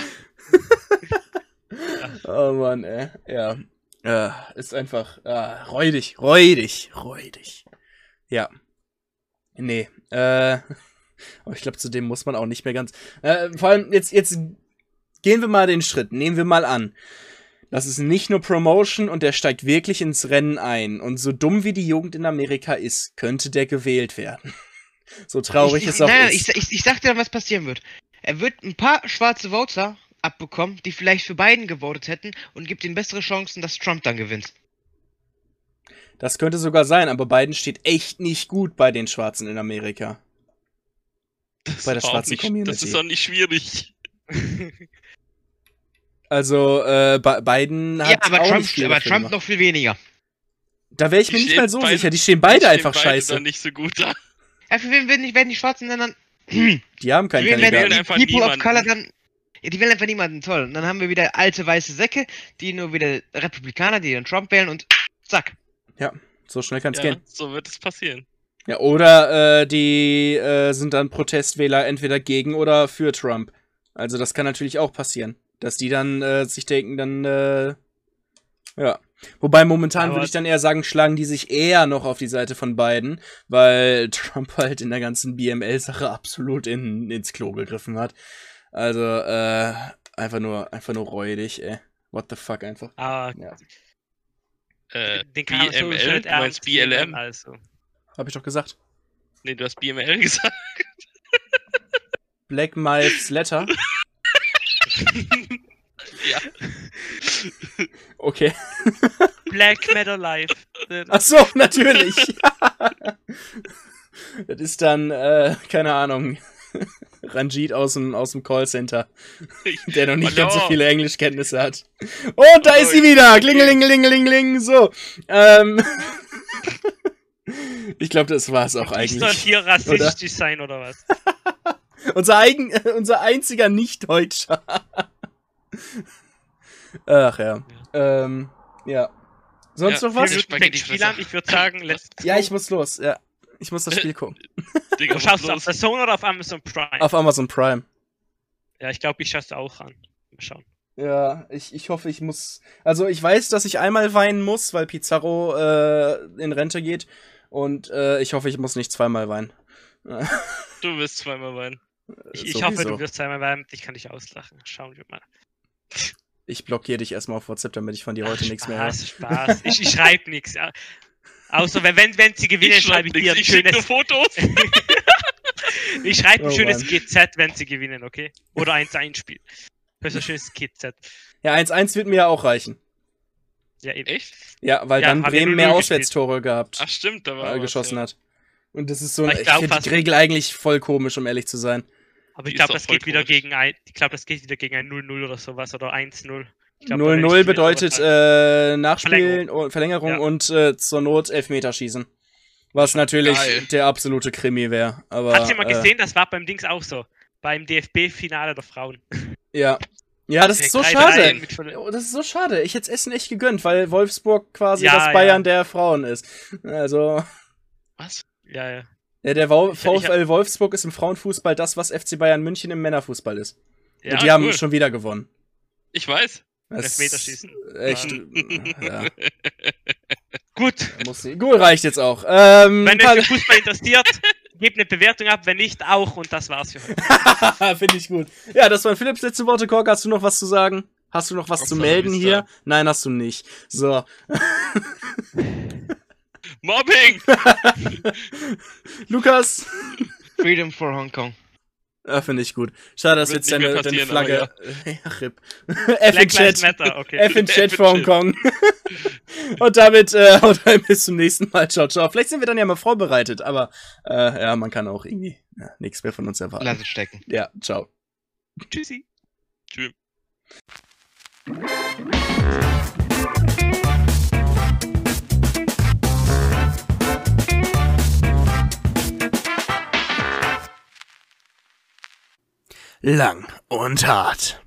Oh Mann, ey. Ja. Äh, ist einfach äh, räudig, räudig, räudig. Ja. Nee. Äh, aber ich glaube, zu dem muss man auch nicht mehr ganz. Äh, vor allem, jetzt, jetzt gehen wir mal den Schritt. Nehmen wir mal an. Das ist nicht nur Promotion und der steigt wirklich ins Rennen ein. Und so dumm wie die Jugend in Amerika ist, könnte der gewählt werden. So traurig ich, es ich, auch nein, ist. Ich, ich, ich sag dir, was passieren wird. Er wird ein paar schwarze Voter abbekommen, die vielleicht für Biden gewotet hätten und gibt ihm bessere Chancen, dass Trump dann gewinnt. Das könnte sogar sein, aber Biden steht echt nicht gut bei den Schwarzen in Amerika. Das Bei der schwarzen nicht, Community. Das ist doch nicht schwierig. Also, äh, Biden hat Ja, aber auch Trump, nicht aber Trump gemacht. noch viel weniger. Da wäre ich Die mir nicht mal so beide- sicher. Die stehen beide Die einfach stehen beide scheiße. dann nicht so gut da. Ja, für wen werden die, werden die Schwarzen denn dann? Die haben keinen Für wen Kandidaten. werden die einfach People of niemanden. Color dann? Ja, die wählen einfach niemanden toll. Und dann haben wir wieder alte weiße Säcke, die nur wieder Republikaner, die dann Trump wählen und zack. So schnell kann's Ja, gehen. so wird es passieren. Ja, oder äh, die äh, sind dann Protestwähler entweder gegen oder für Trump. Also das kann natürlich auch passieren. Dass die dann äh, sich denken, dann äh, ja. Wobei momentan würde ich dann eher sagen, schlagen die sich eher noch auf die Seite von Biden, weil Trump halt in der ganzen BML-Sache absolut in, ins Klo gegriffen hat. Also, äh, einfach nur, einfach nur räudig, ey. What the fuck einfach. Aber Ja. Äh, den kann man so BML? schön Du meinst BLM? Also. Hab ich doch gesagt. Nee, du hast BML gesagt. Black Lives Letter. ja. Okay. Black Matter Life. Ach so, natürlich. das ist dann, äh, keine Ahnung, Ranjit aus dem, aus dem Callcenter, der noch nicht ganz so viele Englischkenntnisse hat. Und da Hallo, ist sie wieder. Klingelingelingelingeling. So. Ähm, ich glaube, das war es auch Ich soll eigentlich. hier rassistisch sein oder was? Unser, eigen, unser einziger Nicht-Deutscher. Ach ja. Ähm, ja. Sonst Ja, noch was? Spiel an. Ich würde sagen, let's Ja, go. ich muss los. Ja. Ich muss das Spiel gucken. Digga, schaust du auf der Zone oder auf Amazon Prime? Auf Amazon Prime. Ja, ich glaube, ich schaue es auch an. Mal schauen. Ja, ich, ich hoffe, ich muss. Also ich weiß, dass ich einmal weinen muss, weil Pizarro äh, in Rente geht. Und äh, ich hoffe, ich muss nicht zweimal weinen. Du wirst zweimal weinen. Ich, ich Sowieso. hoffe, du wirst einmal beim. Ich kann dich auslachen. Schauen wir mal. Ich blockiere dich erstmal auf WhatsApp, damit ich von dir heute nichts mehr höre. Spaß, Spaß. Ich, ich schreibe nichts. Außer wenn, wenn, wenn sie gewinnen, Ich schreibe schreib ich dir nichts, ein ich schick nur schönes. Fotos. Ich schreibe ein Oh, schönes Mann. GZ, wenn sie gewinnen, okay? Oder 1-1 Spiel. Das ist ein schönes GZ. Ja, 1-1 wird mir ja auch reichen. Ja, eben. Echt? Ja, weil Ja, dann haben wir Bremen 0-0 mehr gespielt. Auswärtstore gehabt, Ach stimmt, da war äh, was, geschossen ja. hat. Und das ist so Aber ein, ich ich glaub finde die Regel eigentlich voll komisch, um ehrlich zu sein. Aber ich glaube, das geht wieder gegen ein. Ich glaube, das geht wieder gegen ein 0-0 oder sowas oder 1-0. Ich glaub, da werde ich 0-0 wieder bedeutet sowas äh, Nachspielen, Verlängerung. und Verlängerung Ja. und äh, zur Not Elfmeterschießen. Was natürlich Geil. der absolute Krimi wäre. Aber Hast du mal äh, gesehen, das war beim Dings auch so. Beim DFB-Finale der Frauen. Ja. Ja, das ist so 3-3 schade. Oh, Das ist so schade. Ich hätte es Essen echt gegönnt, weil Wolfsburg quasi Ja, das ja. Bayern der Frauen ist. Also, Was? Ja, ja. ja, der Ich- ich VfL Wolfsburg ist im Frauenfußball das, was FC Bayern München im Männerfußball ist. ja Und die haben cool. schon wieder gewonnen. Ich weiß. Das Elfmeterschießen. Echt. ja, Gut. muss. Gut, reicht jetzt auch. Ähm, Wenn euch für Fußball interessiert, gebt eine Bewertung ab. Wenn nicht, auch. Und das war's für heute. Finde ich gut. Ja, das waren Philipps letzte Worte. Kork, hast du noch was zu sagen? Hast du noch was zu Hasta la melden hier? Nein, hast du nicht. So. Mobbing! Lukas. Freedom for Hong Kong. Ja, finde ich gut. Schade, dass Wird jetzt deine, deine Flagge. Ja, RIP. F in Chat. Matter, okay. F in Chat für. Hongkong. Und damit äh, haut rein, bis zum nächsten Mal. Ciao, ciao. Vielleicht sind wir dann ja mal vorbereitet, aber äh, ja, man kann auch irgendwie ja, nichts mehr von uns erwarten. Lass es stecken. Ja, ciao. Tschüssi. Tschüss. Lang und hart.